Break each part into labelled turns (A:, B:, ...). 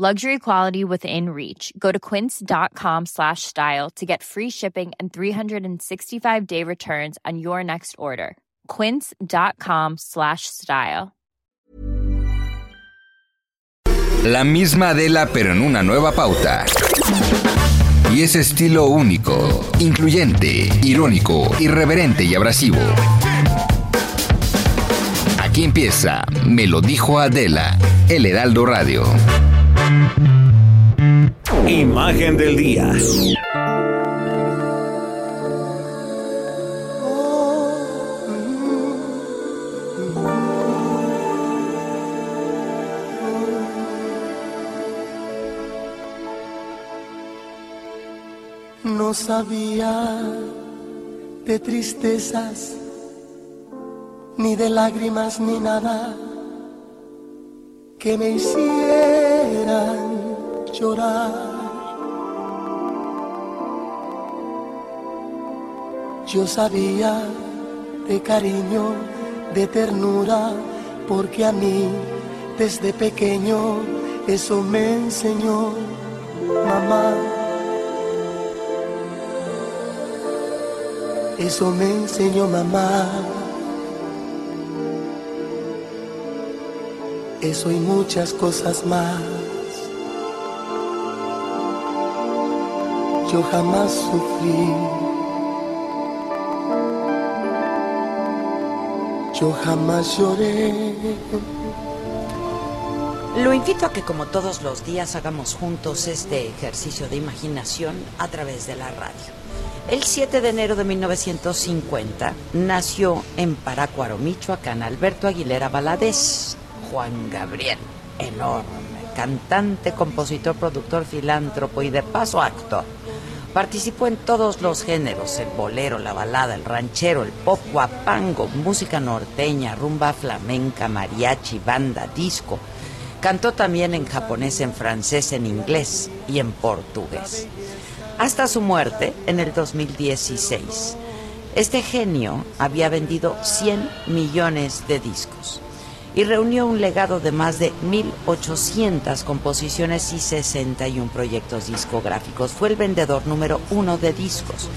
A: Luxury quality within reach. Go to quince.com slash style to get free shipping and 365-day returns on your next order. quince.com slash style.
B: La misma Adela, pero en una nueva pauta. Y ese estilo único, incluyente, irónico, irreverente y abrasivo. Aquí empieza Me lo dijo Adela, El Heraldo Radio.
C: Imagen del día.
D: No sabía de tristezas, ni de lágrimas, ni nada que me hicieran llorar. Yo sabía de cariño, de ternura, porque a mí desde pequeño eso me enseñó mamá. Eso me enseñó mamá. Eso y muchas cosas más. Yo jamás sufrí. Yo jamás lloré.
E: Lo invito a que como todos los días hagamos juntos este ejercicio de imaginación a través de la radio. El 7 de enero de 1950 nació en Parácuaro, Michoacán, Alberto Aguilera Valadez, Juan Gabriel, enorme, cantante, compositor, productor, filántropo y de paso actor. Participó en todos los géneros, el bolero, la balada, el ranchero, el pop, guapango, música norteña, rumba flamenca, mariachi, banda, disco. Cantó también en japonés, en francés, en inglés y en portugués. Hasta su muerte en el 2016. Este genio había vendido 100 millones de discos y reunió un legado de más de 1.800 composiciones y 61 proyectos discográficos. Fue el vendedor número uno de discos.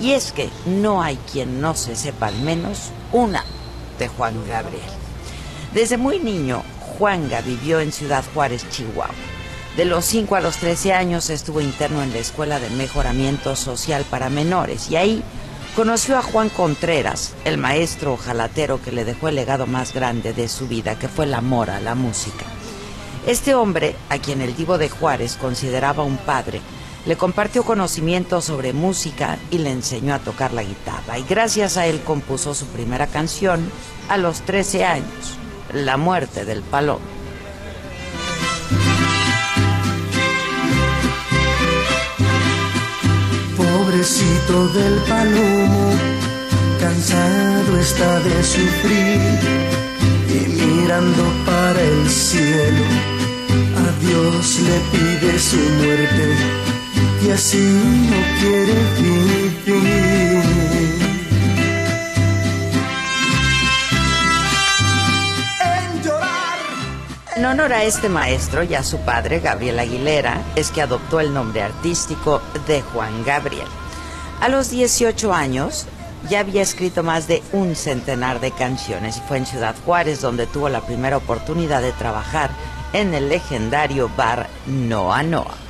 E: Y es que no hay quien no se sepa al menos una de Juan Gabriel. Desde muy niño, Juanga vivió en Ciudad Juárez, Chihuahua. De los 5 a los 13 años estuvo interno en la Escuela de Mejoramiento Social para Menores y ahí conoció a Juan Contreras, el maestro ojalatero que le dejó el legado más grande de su vida, que fue el amor a la música. Este hombre, a quien el divo de Juárez consideraba un padre, le compartió conocimientos sobre música y le enseñó a tocar la guitarra. Y gracias a él compuso su primera canción a los 13 años, La muerte del palomo.
D: Pobrecito del palomo, cansado está de sufrir y mirando para el cielo, a Dios le pide su muerte y así no quiere vivir. En
E: honor a este maestro y a su padre, Gabriel Aguilera, es que adoptó el nombre artístico de Juan Gabriel. A los 18 años ya había escrito más de un centenar de canciones y fue en Ciudad Juárez donde tuvo la primera oportunidad de trabajar en el legendario bar Noa Noa.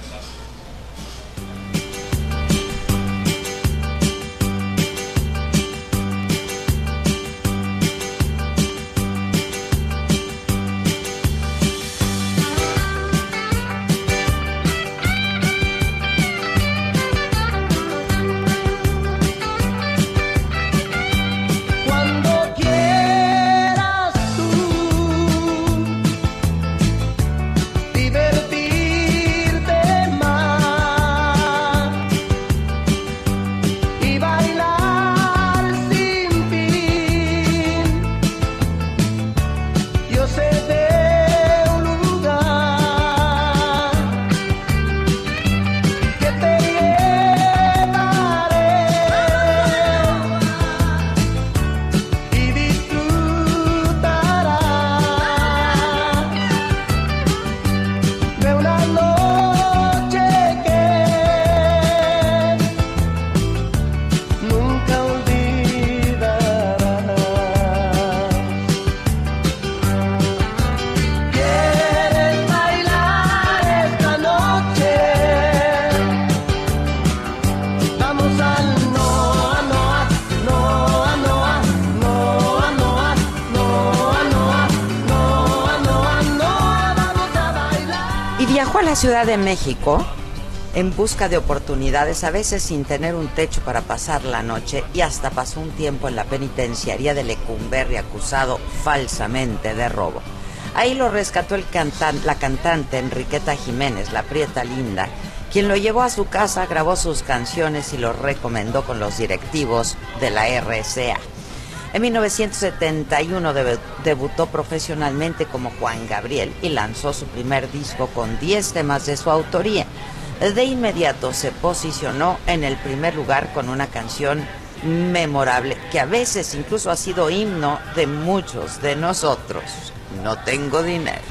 E: Ciudad de México en busca de oportunidades, a veces sin tener un techo para pasar la noche, y hasta pasó un tiempo en la penitenciaría de Lecumberri acusado falsamente de robo. Ahí lo rescató el la cantante Enriqueta Jiménez, la prieta linda, quien lo llevó a su casa, grabó sus canciones y lo recomendó con los directivos de la RCA. En 1971 debutó profesionalmente como Juan Gabriel y lanzó su primer disco con 10 temas de su autoría. De inmediato se posicionó en el primer lugar con una canción memorable que a veces incluso ha sido himno de muchos de nosotros. No tengo dinero.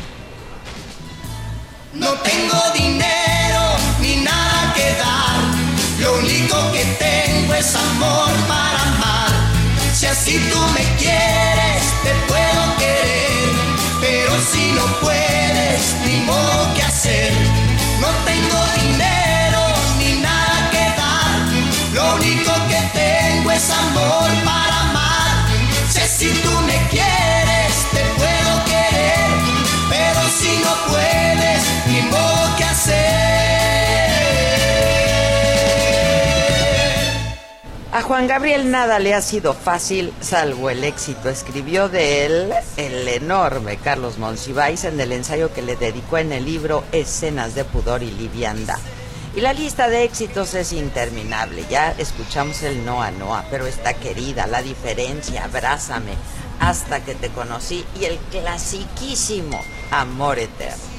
F: No tengo dinero ni nada que dar. Lo único que tengo es amor para amar. Si así tú me quieres, querer. Pero si no puedes,
E: Juan Gabriel nada le ha sido fácil, salvo el éxito. Escribió de él el enorme Carlos Monsiváis en el ensayo que le dedicó en el libro Escenas de pudor y liviandad. Y la lista de éxitos es interminable. Ya escuchamos el Noa Noa, pero está querida, la diferencia, abrázame, hasta que te conocí y el clasiquísimo Amor Eterno.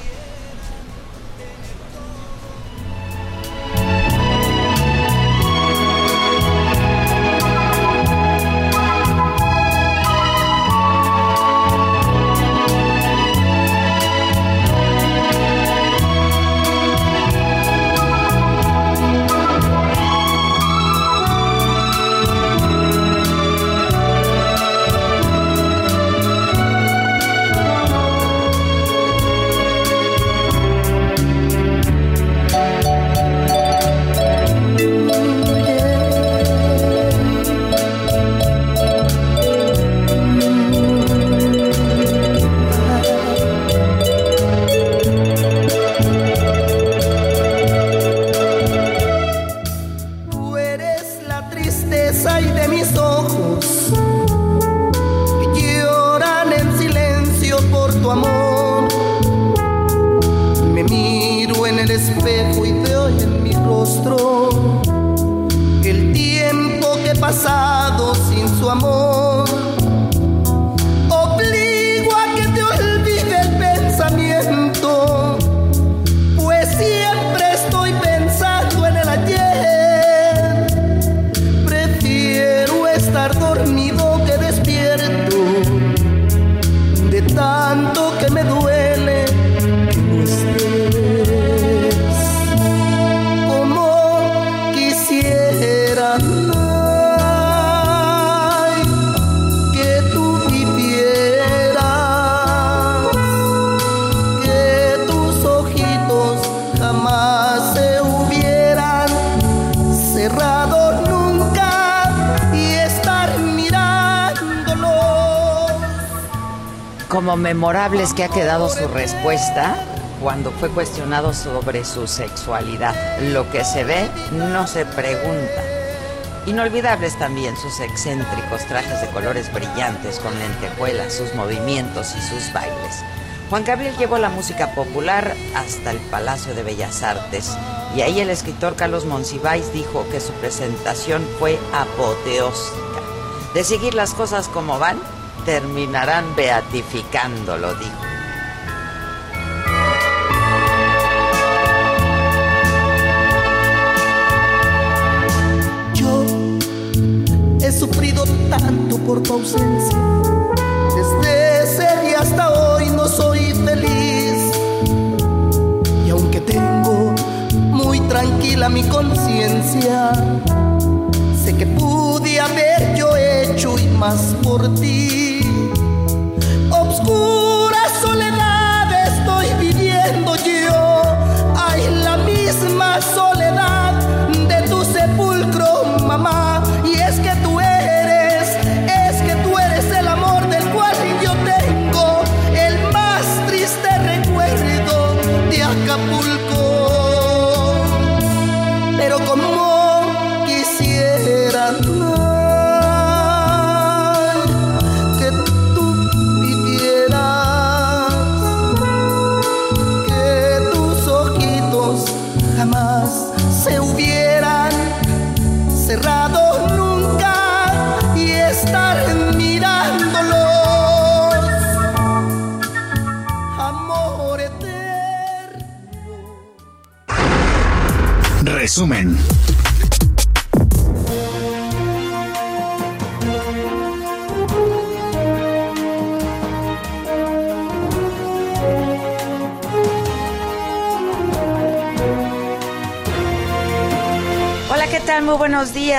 E: Memorables que ha quedado su respuesta cuando fue cuestionado sobre su sexualidad. Lo que se ve no se pregunta. Inolvidables también sus excéntricos trajes de colores brillantes con lentejuelas, sus movimientos y sus bailes. Juan Gabriel llevó la música popular hasta el Palacio de Bellas Artes y ahí el escritor Carlos Monsiváis dijo que su presentación fue apoteósica. De seguir las cosas como van, terminarán beatificándolo, dijo.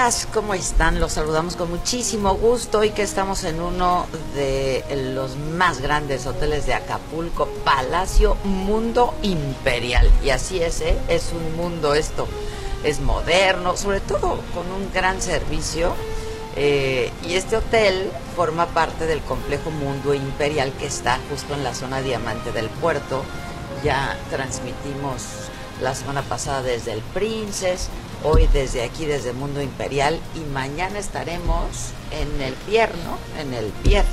E: Días. ¿Cómo están? Los saludamos con muchísimo gusto y que estamos en uno de los más grandes hoteles de Acapulco, Palacio Mundo Imperial. Y así es, ¿eh? Es un mundo esto. Es moderno, sobre todo con un gran servicio. Eh, y este hotel forma parte del complejo Mundo Imperial que está justo en la zona diamante del puerto. Ya transmitimos la semana pasada desde el Princess hoy desde aquí, desde Mundo Imperial, y mañana estaremos en el Pier, ¿no? En el Pier.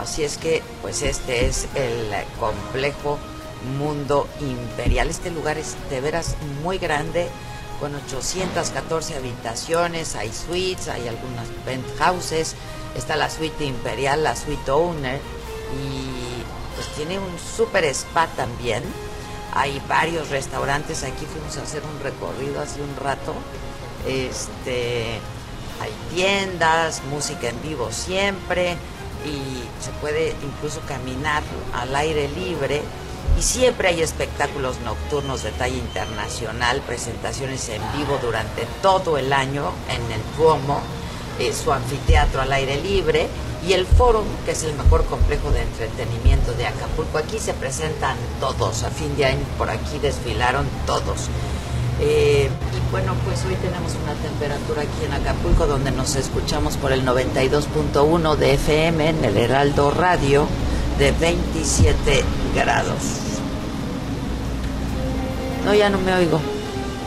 E: Así es que, pues este es el complejo Mundo Imperial. Este lugar es de veras muy grande, con 814 habitaciones, hay suites, hay algunas penthouses, está la suite imperial, la suite owner, y pues tiene un super spa también hay varios restaurantes, aquí fuimos a hacer un recorrido hace un rato. Este, hay tiendas, música en vivo siempre y se puede incluso caminar al aire libre y siempre hay espectáculos nocturnos de talla internacional, presentaciones en vivo durante todo el año en el Duomo, eh, su anfiteatro al aire libre y el Fórum, que es el mejor complejo de entretenimiento de Acapulco. Aquí se presentan todos, a fin de año por aquí desfilaron todos. Eh, y bueno, pues hoy tenemos una temperatura aquí en Acapulco donde nos escuchamos por el 92.1 de FM en el Heraldo Radio de 27 grados. No, ya no me oigo.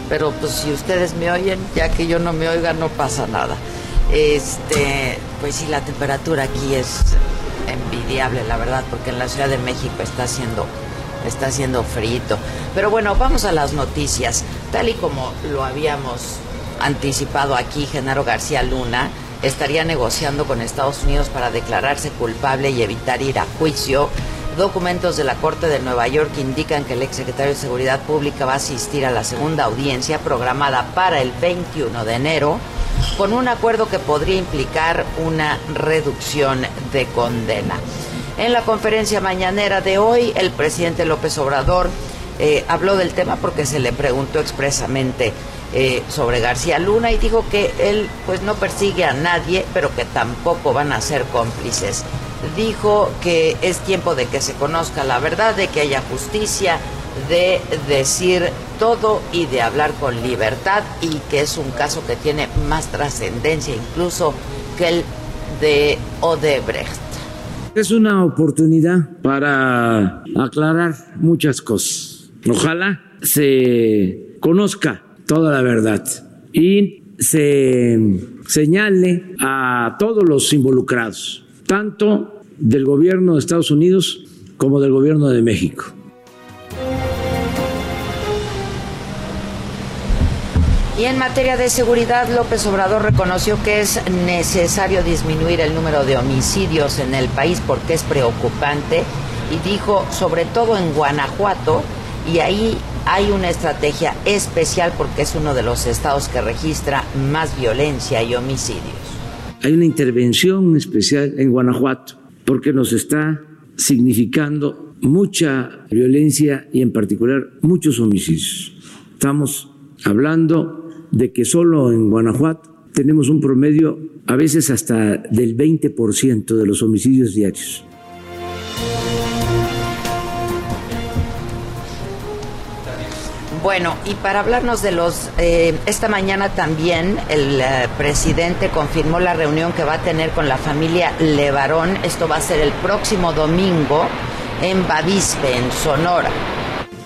E: Pero pues si ustedes me oyen, ya que yo no me oiga, no pasa nada. Este, pues sí, la temperatura aquí es envidiable, la verdad, porque en la Ciudad de México está haciendo está haciendo frito. Pero bueno, vamos a las noticias. Tal y como lo habíamos anticipado aquí, Genaro García Luna estaría negociando con Estados Unidos para declararse culpable y evitar ir a juicio. Documentos de la Corte de Nueva York indican que el exsecretario de Seguridad Pública va a asistir a la segunda audiencia programada para el 21 de enero con un acuerdo que podría implicar una reducción de condena. En la conferencia mañanera de hoy, el presidente López Obrador eh, habló del tema porque se le preguntó expresamente eh, sobre García Luna y dijo que él pues no persigue a nadie, pero que tampoco van a ser cómplices. Dijo que es tiempo de que se conozca la verdad, de que haya justicia, de decir todo y de hablar con libertad y que es un caso que tiene más trascendencia incluso que el de Odebrecht.
G: Es una oportunidad para aclarar muchas cosas. Ojalá se conozca toda la verdad y se señale a todos los involucrados, tanto del gobierno de Estados Unidos como del gobierno de México.
E: Y en materia de seguridad, López Obrador reconoció que es necesario disminuir el número de homicidios en el país porque es preocupante y dijo, sobre todo en Guanajuato, y ahí hay una estrategia especial porque es uno de los estados que registra más violencia y homicidios.
G: Hay una intervención especial en Guanajuato porque nos está significando mucha violencia y en particular muchos homicidios. Estamos hablando de que solo en Guanajuato tenemos un promedio a veces hasta del 20% de los homicidios diarios.
E: Bueno, y para hablarnos de los, eh, esta mañana también el eh, presidente confirmó la reunión que va a tener con la familia Levarón. Esto va a ser el próximo domingo en Bavispe, en Sonora.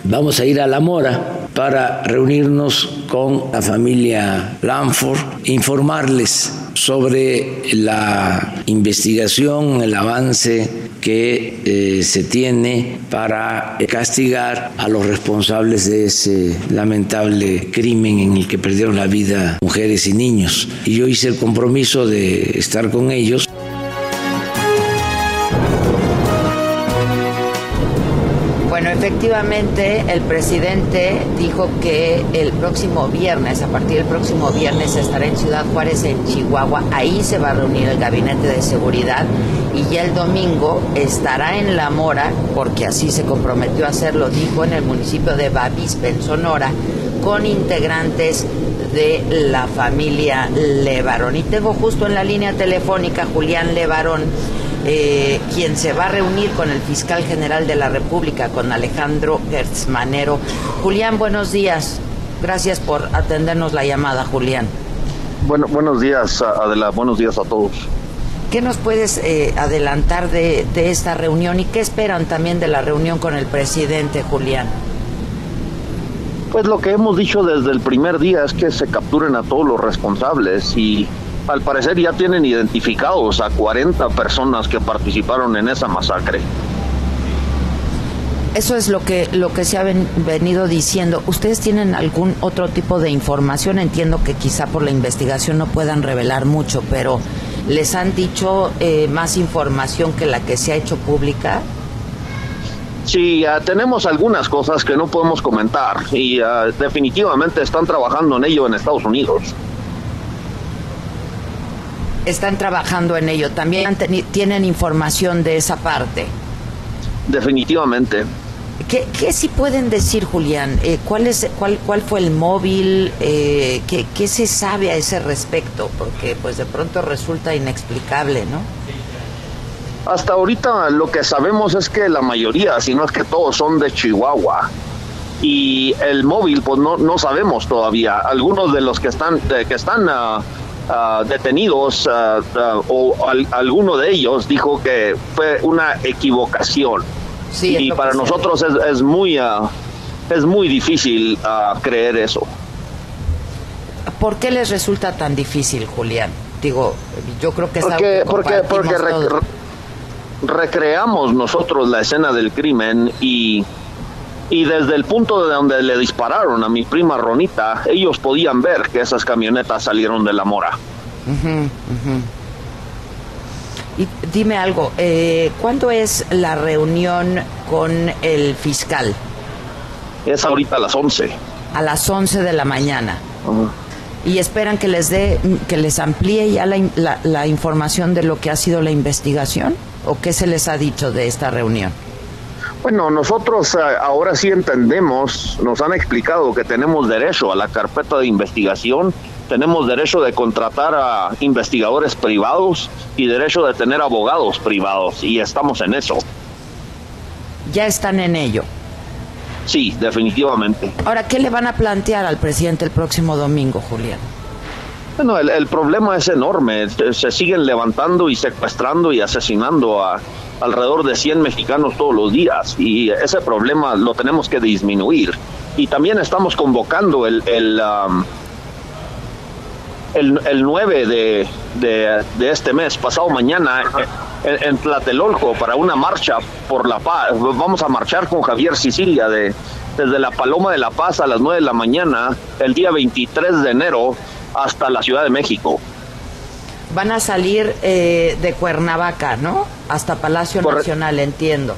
G: Vamos a ir a La Mora para reunirnos con la familia Lanford, informarles sobre la investigación, el avance que eh, se tiene para castigar a los responsables de ese lamentable crimen en el que perdieron la vida mujeres y niños. Y yo hice el compromiso de estar con ellos.
E: Efectivamente, el presidente dijo que el próximo viernes, a partir del próximo viernes, estará en Ciudad Juárez, en Chihuahua. Ahí se va a reunir el gabinete de seguridad y ya el domingo estará en La Mora, porque así se comprometió a hacerlo, dijo, en el municipio de Bavispe, en Sonora, con integrantes de la familia Levarón. Y tengo justo en la línea telefónica Julián Levarón eh, quien se va a reunir con el fiscal general de la República, con Alejandro Gertzmanero. Julián, buenos días. Gracias por atendernos la llamada, Julián.
H: Bueno, buenos días, Adela. Buenos días a todos.
E: ¿Qué nos puedes eh, adelantar de, de esta reunión y qué esperan también de la reunión con el presidente, Julián?
H: Pues lo que hemos dicho desde el primer día es que se capturen a todos los responsables y al parecer ya tienen identificados a 40 personas que participaron en esa masacre.
E: Eso es lo que lo que se ha venido diciendo. ¿Ustedes tienen algún otro tipo de información? Entiendo que quizá por la investigación no puedan revelar mucho, pero ¿les han dicho eh, más información que la que se ha hecho pública?
H: Sí, uh, tenemos algunas cosas que no podemos comentar y uh, definitivamente están trabajando en ello en Estados Unidos
E: están trabajando en ello. ¿También tienen información de esa parte?
H: Definitivamente.
E: ¿Qué, qué sí pueden decir, Julián? Eh, ¿cuál, es, cuál, ¿Cuál fue el móvil? Eh, ¿qué, ¿Qué se sabe a ese respecto? Porque pues de pronto resulta inexplicable, ¿no?
H: Hasta ahorita lo que sabemos es que la mayoría, si no es que todos, son de Chihuahua. Y el móvil, pues no, no sabemos todavía. Algunos de los que están, de, que están uh, uh, detenidos uh, o al, alguno de ellos dijo que fue una equivocación.
E: Sí,
H: y para nosotros es, es, muy es muy difícil creer eso.
E: ¿Por qué les resulta tan difícil, Julián? Digo, yo creo que es
H: porque,
E: algo que
H: porque, porque rec recreamos nosotros la escena del crimen y y desde el punto de donde le dispararon a mi prima Ronita, ellos podían ver que esas camionetas salieron de la mora.
E: Uh -huh, uh -huh. Y dime algo, eh, ¿cuándo es la reunión con el fiscal?
H: Es ahorita a las 11.
E: A las 11 de la mañana.
H: Uh -huh.
E: Y esperan que les dé, que les amplíe ya la, la, la información de lo que ha sido la investigación o qué se les ha dicho de esta reunión.
H: Bueno, nosotros uh, ahora sí entendemos, nos han explicado que tenemos derecho a la carpeta de investigación, tenemos derecho de contratar a investigadores privados y derecho de tener abogados privados y estamos en eso.
E: Ya están en ello.
H: Sí, definitivamente.
E: Ahora, ¿qué le van a plantear al presidente el próximo domingo, Julián?
H: Bueno, el, el problema es enorme. Se siguen levantando y secuestrando y asesinando a alrededor de 100 mexicanos todos los días y ese problema lo tenemos que disminuir. Y también estamos convocando el, el, um, el, el 9 de, de, este mes, pasado mañana, en, en, Tlatelolco para una marcha por la paz. Vamos a marchar con Javier Sicilia de, desde la Paloma de la Paz a las 9 de la mañana, el día 23 de enero, hasta la Ciudad de México
E: van a salir eh, de Cuernavaca, ¿no? Hasta Palacio Corre Nacional, entiendo.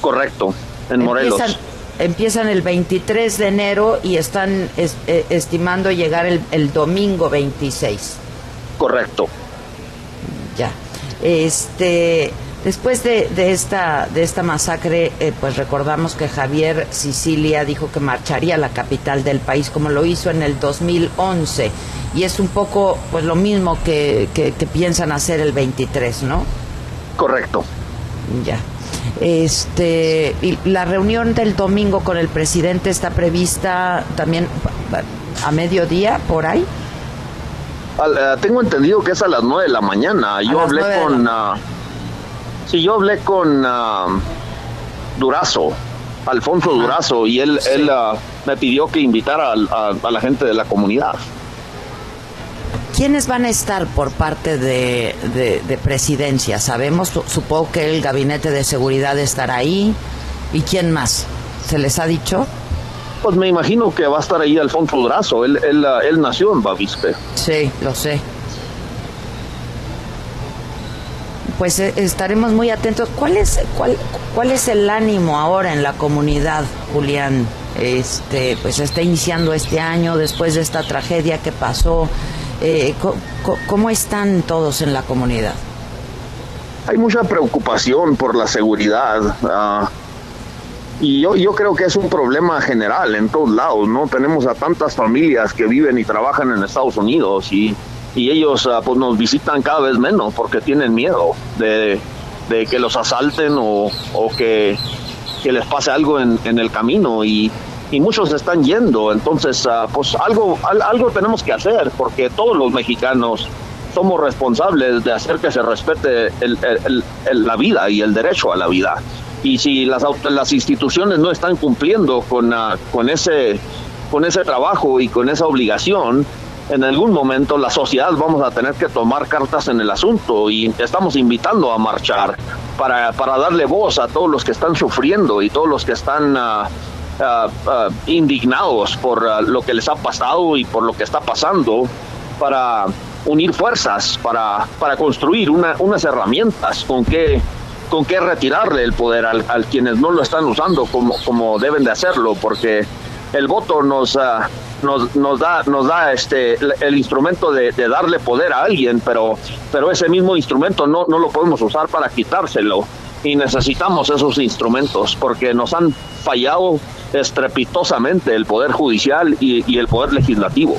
H: Correcto, en Morelos.
E: Empiezan, empiezan el 23 de enero y están es, eh, estimando llegar el, el, domingo 26.
H: Correcto.
E: Ya. Este, después de, de esta, de esta masacre, eh, pues recordamos que Javier Sicilia dijo que marcharía a la capital del país como lo hizo en el 2011 y es un poco pues lo mismo que, que, que, piensan hacer el 23, ¿no?
H: Correcto.
E: Ya. Este, y la reunión del domingo con el presidente está prevista también a mediodía por ahí.
H: Al, uh, tengo entendido que es a las 9 de la mañana. Yo hablé con uh, sí, yo hablé con uh, Durazo, Alfonso Ajá. Durazo, y él, sí. él me pidió que invitara a, a, a la gente de la comunidad.
E: ¿Quiénes van a estar por parte de, de, presidencia? Sabemos, supongo que el gabinete de seguridad estará ahí. ¿Y quién más? ¿Se les ha dicho?
H: Pues me imagino que va a estar ahí Alfonso Durazo. Él, él, él nació en Bavispe.
E: Sí, lo sé. Pues eh, estaremos muy atentos. ¿Cuál es, cuál, ¿Cuál es el ánimo ahora en la comunidad, Julián? Este, pues está iniciando este año después de esta tragedia que pasó. Eh, ¿Cómo están todos en la comunidad?
H: Hay mucha preocupación por la seguridad. Uh, y yo, yo creo que es un problema general en todos lados, ¿no? Tenemos a tantas familias que viven y trabajan en Estados Unidos y, y ellos uh, nos visitan cada vez menos porque tienen miedo de, que los asalten o, que, les pase algo en, el camino y, muchos están yendo. Entonces, uh, algo, algo tenemos que hacer porque todos los mexicanos somos responsables de hacer que se respete el, la vida y el derecho a la vida y si las, las instituciones no están cumpliendo con, ah, con, ese, con ese trabajo y con esa obligación, en algún momento la sociedad vamos a tener que tomar cartas en el asunto y estamos invitando a marchar para, para darle voz a todos los que están sufriendo y todos los que están ah, ah, indignados por lo que les ha pasado y por lo que está pasando para unir fuerzas, para, para construir una, unas herramientas. Con que con qué retirarle el poder al, quienes no lo están usando como, como deben de hacerlo, porque el voto nos, ah, nos, nos, da, nos da este, el, instrumento de, darle poder a alguien, pero, pero ese mismo instrumento no, no lo podemos usar para quitárselo. Y necesitamos esos instrumentos porque nos han fallado estrepitosamente el Poder Judicial y, y el Poder Legislativo.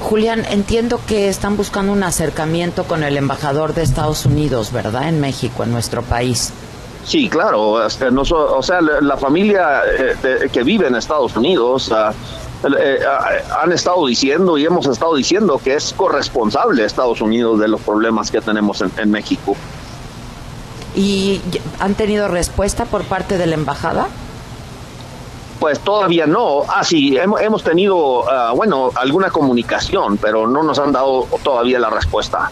E: Julián, entiendo que están buscando un acercamiento con el embajador de Estados Unidos, ¿verdad? En México, en nuestro país.
H: Sí, claro. Este, o sea, la familia eh, que vive en Estados Unidos ah, eh, ah, han estado diciendo y hemos estado diciendo que es corresponsable Estados Unidos de los problemas que tenemos en México.
E: ¿Y han tenido respuesta por parte de la embajada?
H: Pues todavía no. Ah, sí, hemos, tenido, ah, bueno, alguna comunicación, pero no nos han dado todavía la respuesta.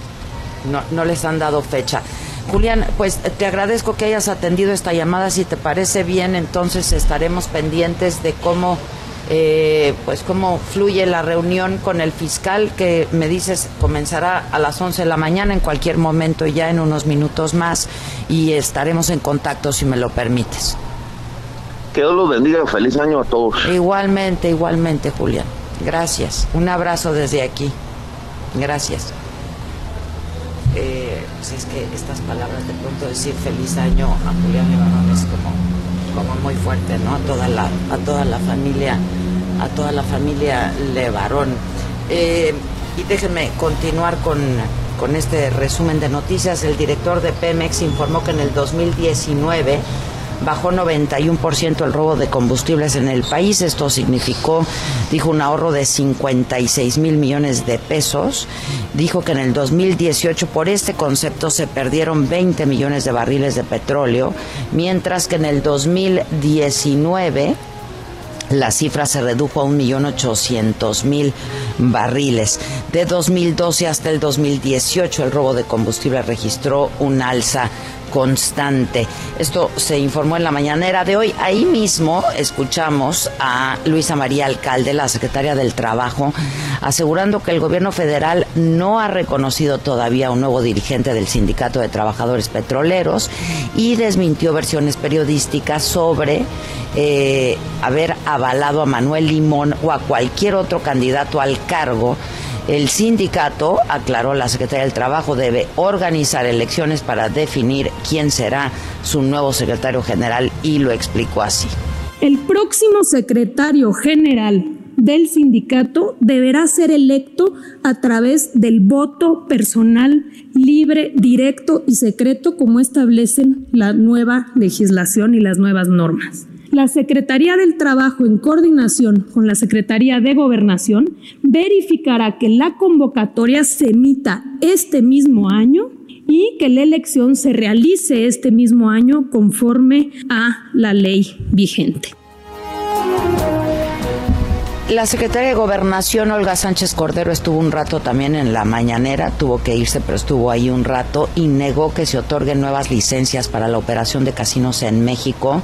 E: No, no les han dado fecha. Julián, pues te agradezco que hayas atendido esta llamada. Si te parece bien, entonces estaremos pendientes de cómo, eh, pues cómo fluye la reunión con el fiscal, que me dices comenzará a las 11 de la mañana en cualquier momento, ya en unos minutos más, y estaremos en contacto si me lo permites.
H: Que Dios los bendiga. Feliz año a todos.
E: Igualmente, igualmente, Julián. Gracias. Un abrazo desde aquí. Gracias. Eh, pues es que estas palabras de pronto decir feliz año a Julián Levarón es como, muy fuerte, ¿no? A toda la, a toda la familia, a toda la familia Levarón. Eh, y déjenme continuar con, con este resumen de noticias. El director de Pemex informó que en el 2019 bajó 91% el robo de combustibles en el país. Esto significó, dijo, un ahorro de 56 mil millones de pesos. Dijo que en el 2018 por este concepto se perdieron 20 millones de barriles de petróleo, mientras que en el 2019 la cifra se redujo a 1.800.000 barriles. De 2012 hasta el 2018 el robo de combustible registró un alza constante. Esto se informó en la mañanera de hoy. Ahí mismo escuchamos a Luisa María Alcalde, la secretaria del Trabajo, asegurando que el gobierno federal no ha reconocido todavía un nuevo dirigente del Sindicato de Trabajadores Petroleros y desmintió versiones periodísticas sobre eh, haber avalado a Manuel Limón o a cualquier otro candidato al cargo el sindicato, aclaró la Secretaría del Trabajo, debe organizar elecciones para definir quién será su nuevo secretario general y lo explicó así.
I: El próximo secretario general del sindicato deberá ser electo a través del voto personal libre, directo y secreto como establecen la nueva legislación y las nuevas normas la Secretaría del Trabajo, en coordinación con la Secretaría de Gobernación, verificará que la convocatoria se emita este mismo año y que la elección se realice este mismo año conforme a la ley vigente.
E: La secretaria de Gobernación, Olga Sánchez Cordero, estuvo un rato también en la mañanera, tuvo que irse, pero estuvo ahí un rato y negó que se otorguen nuevas licencias para la operación de casinos en México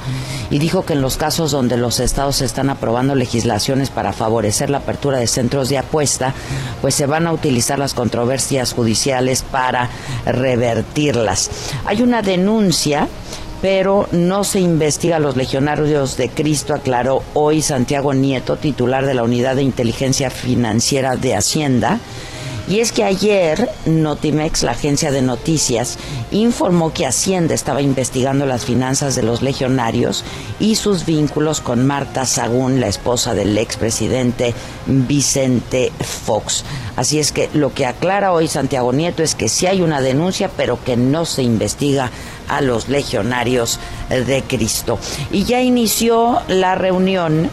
E: y dijo que en los casos donde los estados están aprobando legislaciones para favorecer la apertura de centros de apuesta, pues se van a utilizar las controversias judiciales para revertirlas. Hay una denuncia pero no se investiga a los legionarios de Cristo, aclaró hoy Santiago Nieto, titular de la Unidad de Inteligencia Financiera de Hacienda. Y es que ayer Notimex, la agencia de noticias, informó que Hacienda estaba investigando las finanzas de los legionarios y sus vínculos con Marta Sagún, la esposa del expresidente Vicente Fox. Así es que lo que aclara hoy Santiago Nieto es que sí hay una denuncia, pero que no se investiga a los legionarios de Cristo. Y ya inició la reunión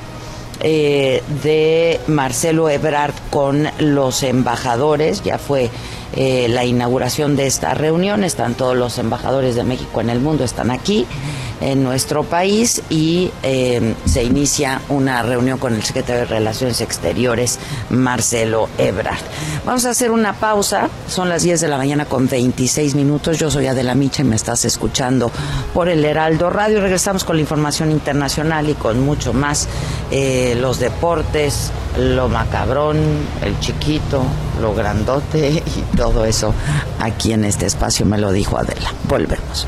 E: eh, de Marcelo Ebrard con los embajadores, ya fue eh, la inauguración de esta reunión, están todos los embajadores de México en el mundo, están aquí en nuestro país y eh, se inicia una reunión con el secretario de Relaciones Exteriores, Marcelo Ebrard. Vamos a hacer una pausa, son las 10 de la mañana con 26 minutos, yo soy Adela Micha y me estás escuchando por el Heraldo Radio. Regresamos con la información internacional y con mucho más, eh, los deportes, lo macabrón, el chiquito, lo grandote y todo eso aquí en este espacio me lo dijo Adela. Volvemos.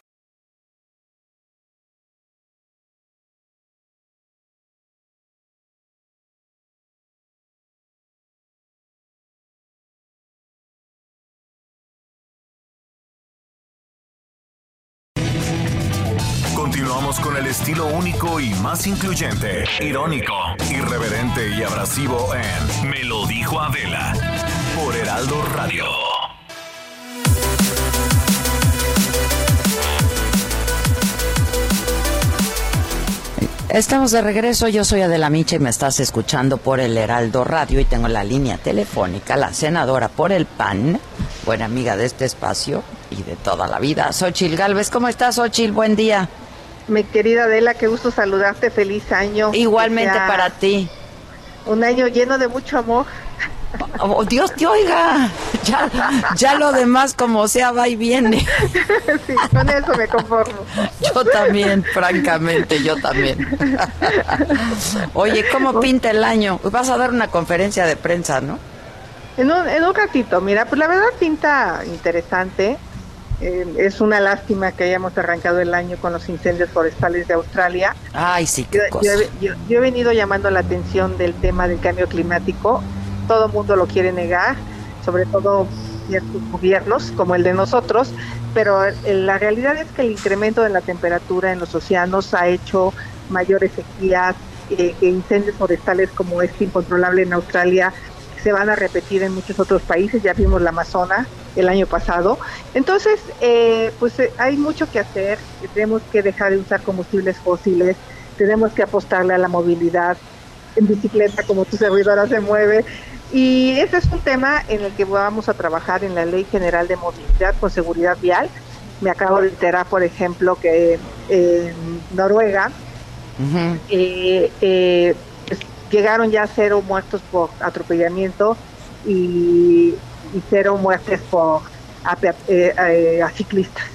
C: Estilo único y más incluyente, irónico, irreverente y abrasivo en Me lo dijo Adela por Heraldo Radio.
E: Estamos de regreso, yo soy Adela Micha y me estás escuchando por el Heraldo Radio y tengo la línea telefónica, la senadora por el PAN, buena amiga de este espacio y de toda la vida, Xochil Galvez. ¿Cómo estás, Xochil? Buen día.
J: Mi querida Adela, qué gusto saludarte, feliz año.
E: Igualmente para ti.
J: Un año lleno de mucho amor.
E: Oh, Dios te oiga. Ya, ya lo demás como sea va y viene.
J: sí, con eso me conformo.
E: Yo también, francamente, yo también. Oye, ¿cómo pinta el año? Vas a dar una conferencia de prensa, ¿no?
J: En un, en un ratito, mira, pues la verdad pinta interesante. Eh, es una lástima que hayamos arrancado el año con los incendios forestales de Australia.
E: Ay, sí, qué
J: Yo,
E: cosa.
J: yo- yo- yo he venido llamando la atención del tema del cambio climático. Todo el mundo lo quiere negar, sobre todo ciertos gobiernos como el de nosotros, pero eh, la realidad es que el incremento de la temperatura en los océanos ha hecho mayores sequías, eh, que incendios forestales como este incontrolable en Australia se van a repetir en muchos otros países, ya vimos la Amazona el año pasado. Entonces, eh, pues eh, hay mucho que hacer, tenemos que dejar de usar combustibles fósiles, tenemos que apostarle a la movilidad en bicicleta como tu servidora se mueve. Y ese es un tema en el que vamos a trabajar en la Ley General de Movilidad con Seguridad Vial. Me acabo de enterar, por ejemplo, que en Noruega eh, eh, pues, llegaron ya cero muertos por atropellamiento y, y cero muertes por a, eh, eh, a ciclistas.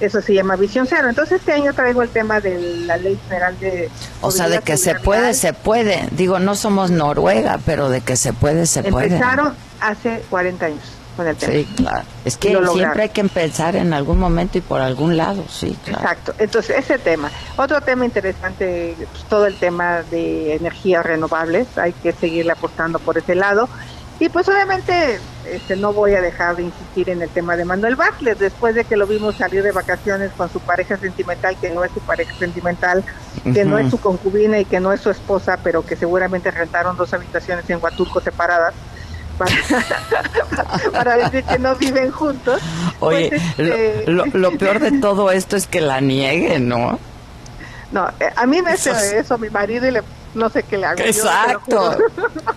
J: Eso se llama visión cero. Entonces este año traigo el tema de la ley general de...
E: O sea, de que se puede, se puede. Digo, no somos Noruega, pero de que se puede, se puede.
J: Empezaron hace 40 años con el tema.
E: Sí, claro. Es que siempre
J: lograron.
E: hay que empezar en algún momento y por algún lado, sí, claro.
J: Exacto. Entonces, ese tema. Otro tema interesante, pues, todo el tema de energías renovables. Hay que seguirle apostando por ese lado. Y pues obviamente este, no voy a dejar de insistir en el tema de Manuel Bartlett, después de que lo vimos salir de vacaciones con su pareja sentimental, que no es su pareja sentimental, que no es su concubina y que no es su esposa, pero que seguramente rentaron dos habitaciones en Huatulco separadas. Para, para decir que no viven juntos.
E: Oye,
J: Pues,
E: lo,
J: este,
E: lo- lo peor de todo esto es que la niegue, ¿no?
J: No, a mí me
E: Eso
J: hace
E: es-
J: eso mi marido y le no sé qué le hago.
E: Exacto,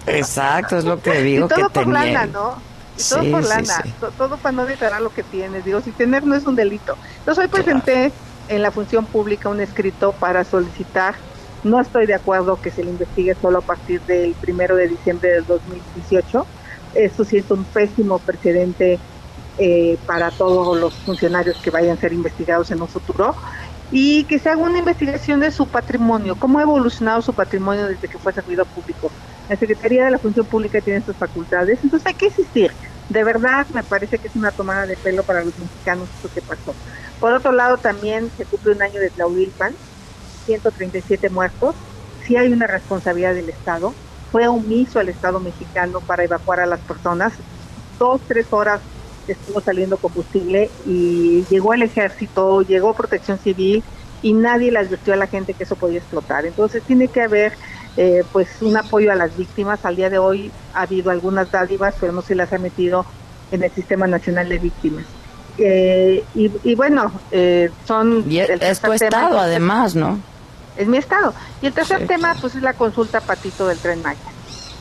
E: exacto, es lo que digo.
J: Y todo
E: que
J: por lana, ¿no? Y todo por lana, todo para no declarar lo que tienes. Digo, si tener no es un delito. Entonces hoy presenté en la función pública un escrito para solicitar, no estoy de acuerdo que se le investigue solo a partir del primero de diciembre del 2018. Esto sí es un pésimo precedente eh, para todos los funcionarios que vayan a ser investigados en un futuro y que se haga una investigación de su patrimonio, cómo ha evolucionado su patrimonio desde que fue servidor público. La Secretaría de la Función Pública tiene estas facultades, entonces hay que insistir. De verdad, me parece que es una tomada de pelo para los mexicanos esto que pasó. Por otro lado, también se cumple un año de Tlahuilpan, 137 muertos. Sí hay una responsabilidad del Estado. Fue omiso el Estado mexicano para evacuar a las personas. Dos, tres horas estuvo saliendo combustible y llegó el ejército, llegó protección civil y nadie le advirtió a la gente que eso podía explotar. Entonces tiene que haber eh, pues un apoyo a las víctimas. Al día de hoy ha habido algunas dádivas, pero no se las ha metido en el Sistema Nacional de Víctimas. Eh, y, y, bueno, eh, son...
E: Y es tu estado además, ¿no?
J: Es mi estado. Y el tercer sí, tema pues es la consulta patito del Tren Maya.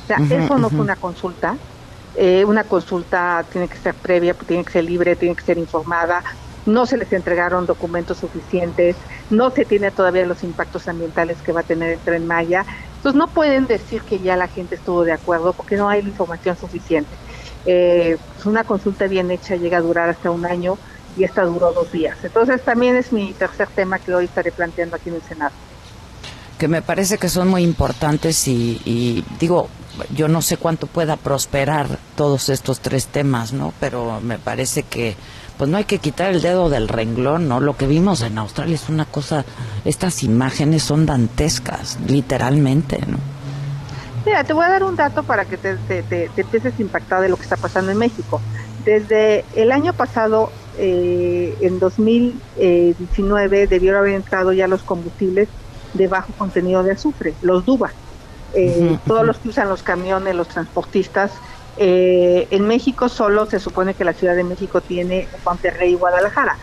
J: O sea, uh -huh, eso no uh -huh. fue una consulta, eh, una consulta tiene que ser previa, tiene que ser libre, tiene que ser informada. No se les entregaron documentos suficientes, no se tiene todavía los impactos ambientales que va a tener el tren Maya. Entonces no pueden decir que ya la gente estuvo de acuerdo porque no hay información suficiente. Eh, pues una consulta bien hecha llega a durar hasta un año y esta duró dos días. Entonces también es mi tercer tema que hoy estaré planteando aquí en el Senado
E: que me parece que son muy importantes y, y, digo, yo no sé cuánto pueda prosperar todos estos tres temas, ¿no? Pero me parece que pues no hay que quitar el dedo del renglón, ¿no? Lo que vimos en Australia es una cosa, estas imágenes son dantescas, literalmente, ¿no?
J: Mira, te voy a dar un dato para que te, te, te, te empieces a impactar de lo que está pasando en México. Desde el año pasado, eh, en 2019, debieron haber entrado ya los combustibles de bajo contenido de azufre, los DUBA. Eh, uh -huh. Todos los que usan los camiones, los transportistas. Eh, en México solo se supone que la Ciudad de México tiene Monterrey y Guadalajara.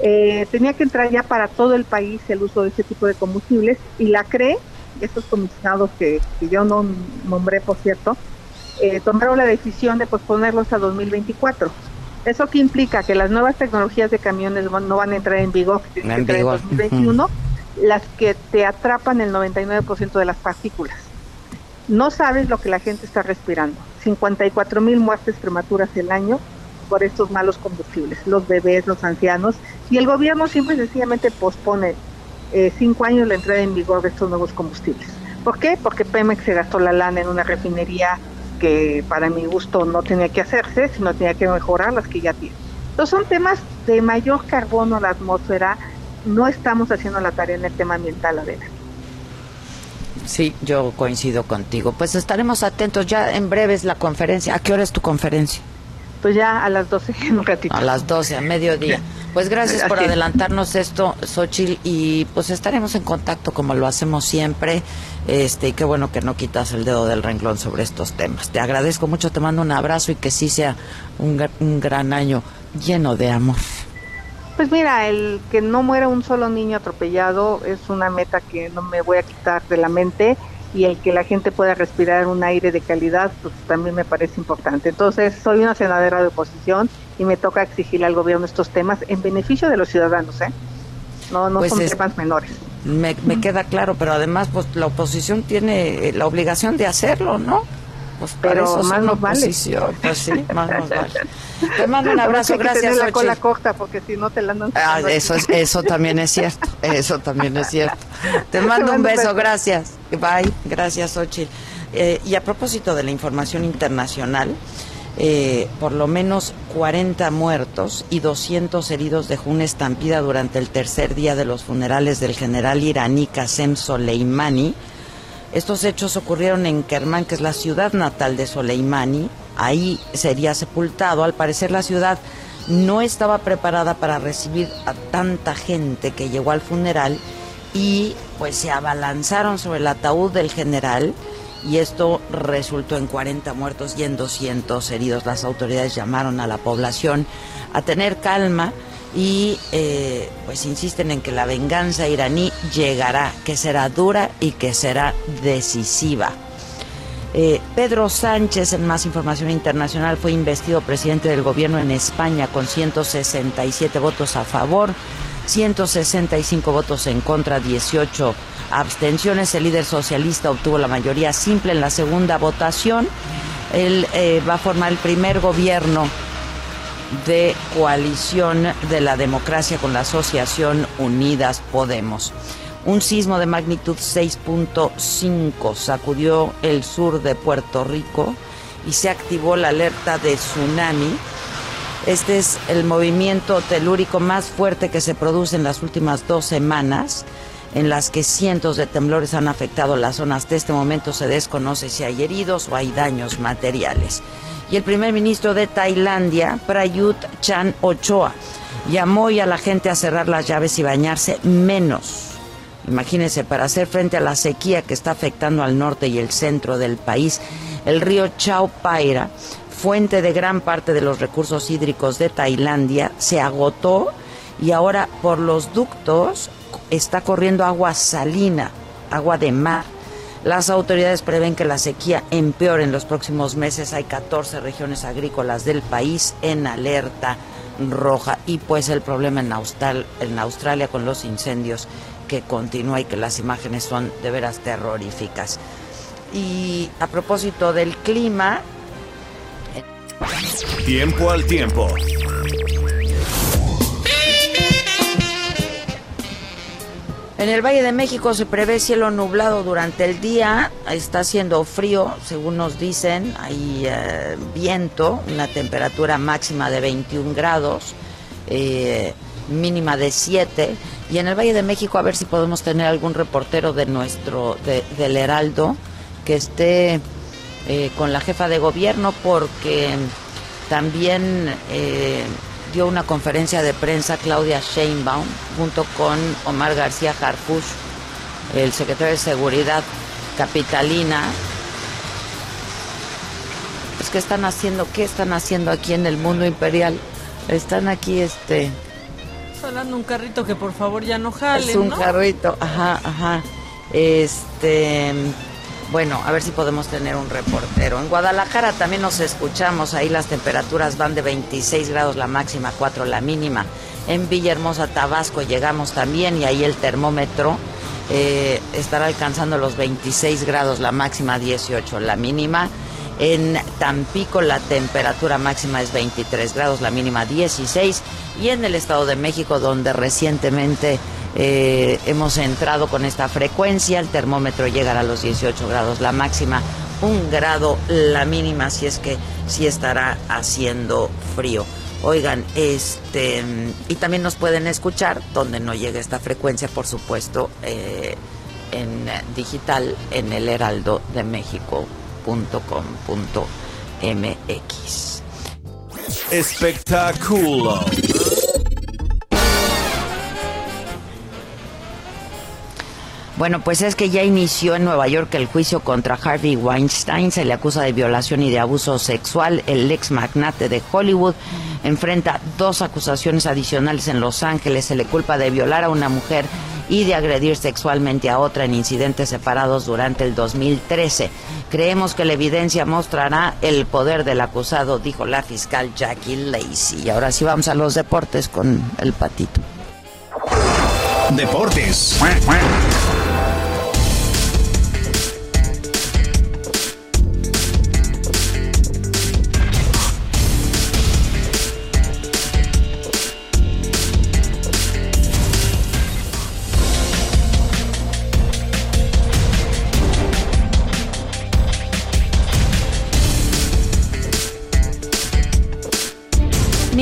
J: Eh, tenía que entrar ya para todo el país el uso de ese tipo de combustibles y la CRE, estos comisionados que, que yo no nombré, por cierto, eh, tomaron la decisión de posponerlos a 2024. ¿Eso que implica? Que las nuevas tecnologías de camiones no van a entrar en vigor en, en 2021. Uh -huh las que te atrapan el 99% de las partículas. No sabes lo que la gente está respirando. 54 mil muertes prematuras el año por estos malos combustibles, los bebés, los ancianos, y el gobierno siempre sencillamente pospone eh, cinco años la entrada en vigor de estos nuevos combustibles. ¿Por qué? Porque Pemex se gastó la lana en una refinería que para mi gusto no tenía que hacerse, sino tenía que mejorar las que ya tiene. Entonces son temas de mayor carbono a la atmósfera, no estamos haciendo la tarea en el tema ambiental, Adela.
E: Sí, yo coincido contigo. Pues estaremos atentos. Ya en breve es la conferencia. ¿A qué hora es tu conferencia?
J: Pues ya a las 12 en un ratito.
E: A las 12, a mediodía. Pues gracias por adelantarnos esto, Xochil, y pues estaremos en contacto como lo hacemos siempre. Este, y qué bueno que no quitas el dedo del renglón sobre estos temas. Te agradezco mucho, te mando un abrazo y que sí sea un, un gran año lleno de amor.
J: Pues mira, el que no muera un solo niño atropellado es una meta que no me voy a quitar de la mente y el que la gente pueda respirar un aire de calidad, pues también me parece importante. Entonces, soy una senadora de oposición y me toca exigirle al gobierno estos temas en beneficio de los ciudadanos, ¿eh? No, no pues son es, temas menores.
E: Me, me queda claro, pero además, pues la oposición tiene la obligación de hacerlo, ¿no? Pues
J: pero eso más nos vale.
E: Pues sí, más nos vale. Te mando un abrazo, gracias.
J: la cola corta porque si no te la andan.
E: Ah, eso, es, eso también es cierto, eso también es cierto. Te mando un beso, gracias. Bye, gracias, Xochitl. Eh, y a propósito de la información internacional, eh, por lo menos 40 muertos y 200 heridos dejó una estampida durante el tercer día de los funerales del general iraní Qasem Soleimani. Estos hechos ocurrieron en Kermán, que es la ciudad natal de Soleimani. Ahí sería sepultado. Al parecer la ciudad no estaba preparada para recibir a tanta gente que llegó al funeral y pues se abalanzaron sobre el ataúd del general y esto resultó en 40 muertos y en 200 heridos. Las autoridades llamaron a la población a tener calma y eh, pues insisten en que la venganza iraní llegará, que será dura y que será decisiva. Eh, Pedro Sánchez, en más información internacional, fue investido presidente del gobierno en España con 167 votos a favor, 165 votos en contra, 18 abstenciones. El líder socialista obtuvo la mayoría simple en la segunda votación. Él eh, va a formar el primer gobierno de coalición de la democracia con la Asociación Unidas Podemos. Un sismo de magnitud 6.5 sacudió el sur de Puerto Rico y se activó la alerta de tsunami. Este es el movimiento telúrico más fuerte que se produce en las últimas dos semanas, en las que cientos de temblores han afectado las zonas. De este momento se desconoce si hay heridos o hay daños materiales y el primer ministro de Tailandia, Prayut Chan Ochoa, llamó a la gente a cerrar las llaves y bañarse menos. Imagínense, para hacer frente a la sequía que está afectando al norte y el centro del país, el río Chao Phaira, fuente de gran parte de los recursos hídricos de Tailandia, se agotó y ahora por los ductos está corriendo agua salina, agua de mar las autoridades prevén que la sequía empeore en los próximos meses. Hay 14 regiones agrícolas del país en alerta roja y pues el problema en, en Australia con los incendios que continúa y que las imágenes son de veras terroríficas. Y a propósito del clima...
C: Tiempo al tiempo.
E: En el Valle de México se prevé cielo nublado durante el día, está haciendo frío, según nos dicen, hay eh, viento, una temperatura máxima de 21 grados, eh, mínima de 7, y en el Valle de México a ver si podemos tener algún reportero de nuestro, del Heraldo, que esté eh, con la jefa de gobierno, porque también dio una conferencia de prensa Claudia Sheinbaum junto con Omar García Harfush, el secretario de Seguridad capitalina. Pues qué están haciendo, qué están haciendo aquí en el mundo imperial. Están aquí este
K: Hablando un carrito que por favor ya no jale,
E: Es un carrito, ajá, ajá. Este bueno, a ver si podemos tener un reportero. En Guadalajara también nos escuchamos, ahí las temperaturas van de 26 grados la máxima, 4 la mínima. En Villahermosa, Tabasco llegamos también y ahí el termómetro eh, estará alcanzando los 26 grados la máxima, 18 la mínima. En Tampico la temperatura máxima es 23 grados, la mínima 16. Y en el Estado de México, donde recientemente eh, hemos entrado con esta frecuencia, el termómetro llega a los 18 grados, la máxima un grado, la mínima, si es que sí estará haciendo frío. Oigan, este, y también nos pueden escuchar donde no llega esta frecuencia, por supuesto, eh, en digital en el heraldo de México.com.mx.
C: Espectáculo.
E: Bueno, pues es que ya inició en Nueva York el juicio contra Harvey Weinstein. Se le acusa de violación y de abuso sexual. El ex magnate de Hollywood enfrenta dos acusaciones adicionales en Los Ángeles. Se le culpa de violar a una mujer y de agredir sexualmente a otra en incidentes separados durante el 2013. Creemos que la evidencia mostrará el poder del acusado, dijo la fiscal Jackie Lacey. Y ahora sí vamos a los deportes con el patito.
C: Deportes.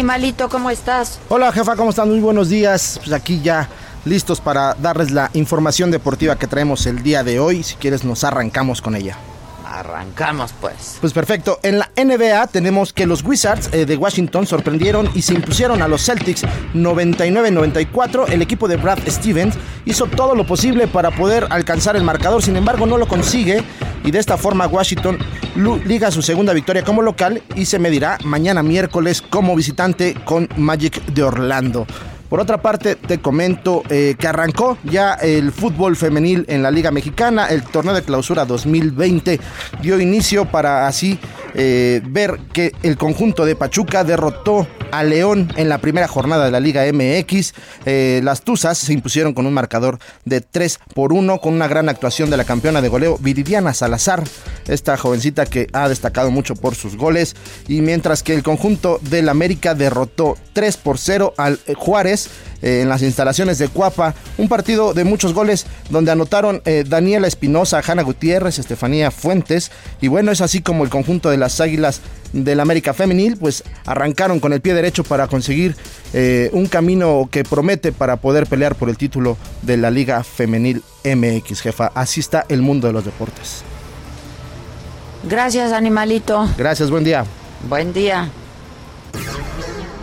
E: Animalito, ¿cómo estás?
L: Hola jefa, ¿cómo están? Muy buenos días. Pues aquí ya listos para darles la información deportiva que traemos el día de hoy. Si quieres nos arrancamos con ella.
E: Arrancamos pues.
L: Pues perfecto. En la NBA tenemos que los Wizards eh, de Washington sorprendieron y se impusieron a los Celtics 99-94. El equipo de Brad Stevens hizo todo lo posible para poder alcanzar el marcador, sin embargo no lo consigue y de esta forma Washington liga su segunda victoria como local y se medirá mañana miércoles como visitante con Magic de Orlando. Por otra parte, te comento eh, que arrancó ya el fútbol femenil en la Liga Mexicana. El torneo de clausura 2020 dio inicio para así eh, ver que el conjunto de Pachuca derrotó a León en la primera jornada de la Liga MX. Eh, las Tuzas se impusieron con un marcador de 3 por 1 con una gran actuación de la campeona de goleo Viridiana Salazar, esta jovencita que ha destacado mucho por sus goles. Y mientras que el conjunto del América derrotó 3 por 0 al Juárez eh, en las instalaciones de Cuapa. Un partido de muchos goles donde anotaron eh, Daniela Espinosa, Hanna Gutiérrez, Estefanía Fuentes. Y bueno, es así como el conjunto de las Águilas del América Femenil, pues arrancaron con el pie derecho para conseguir eh, un camino que promete para poder pelear por el título de la Liga Femenil MX, jefa. Así está el mundo de los deportes.
E: Gracias, animalito.
L: Gracias, buen día.
E: Buen día.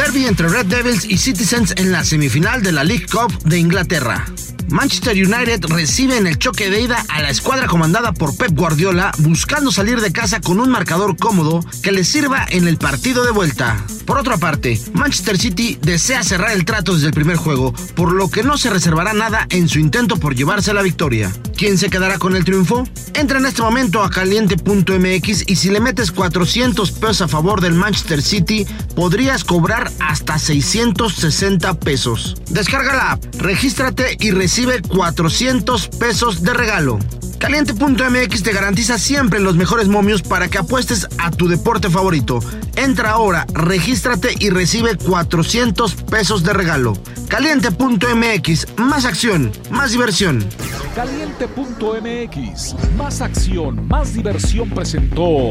M: Derby entre Red Devils y Citizens en la semifinal de la League Cup de Inglaterra. Manchester United recibe en el choque de ida a la escuadra comandada por Pep Guardiola buscando salir de casa con un marcador cómodo que le sirva en el partido de vuelta. Por otra parte, Manchester City desea cerrar el trato desde el primer juego, por lo que no se reservará nada en su intento por llevarse la victoria. ¿Quién se quedará con el triunfo? Entra en este momento a caliente.mx y si le metes 400 pesos a favor del Manchester City, podrías cobrar hasta 660 pesos. Descarga la app, regístrate y recibe recibe 400 pesos de regalo. Caliente.mx te garantiza siempre los mejores momios para que apuestes a tu deporte favorito. Entra ahora, regístrate y recibe 400 pesos de regalo. Caliente.mx, más acción, más diversión.
N: Caliente.mx, más acción, más diversión presentó.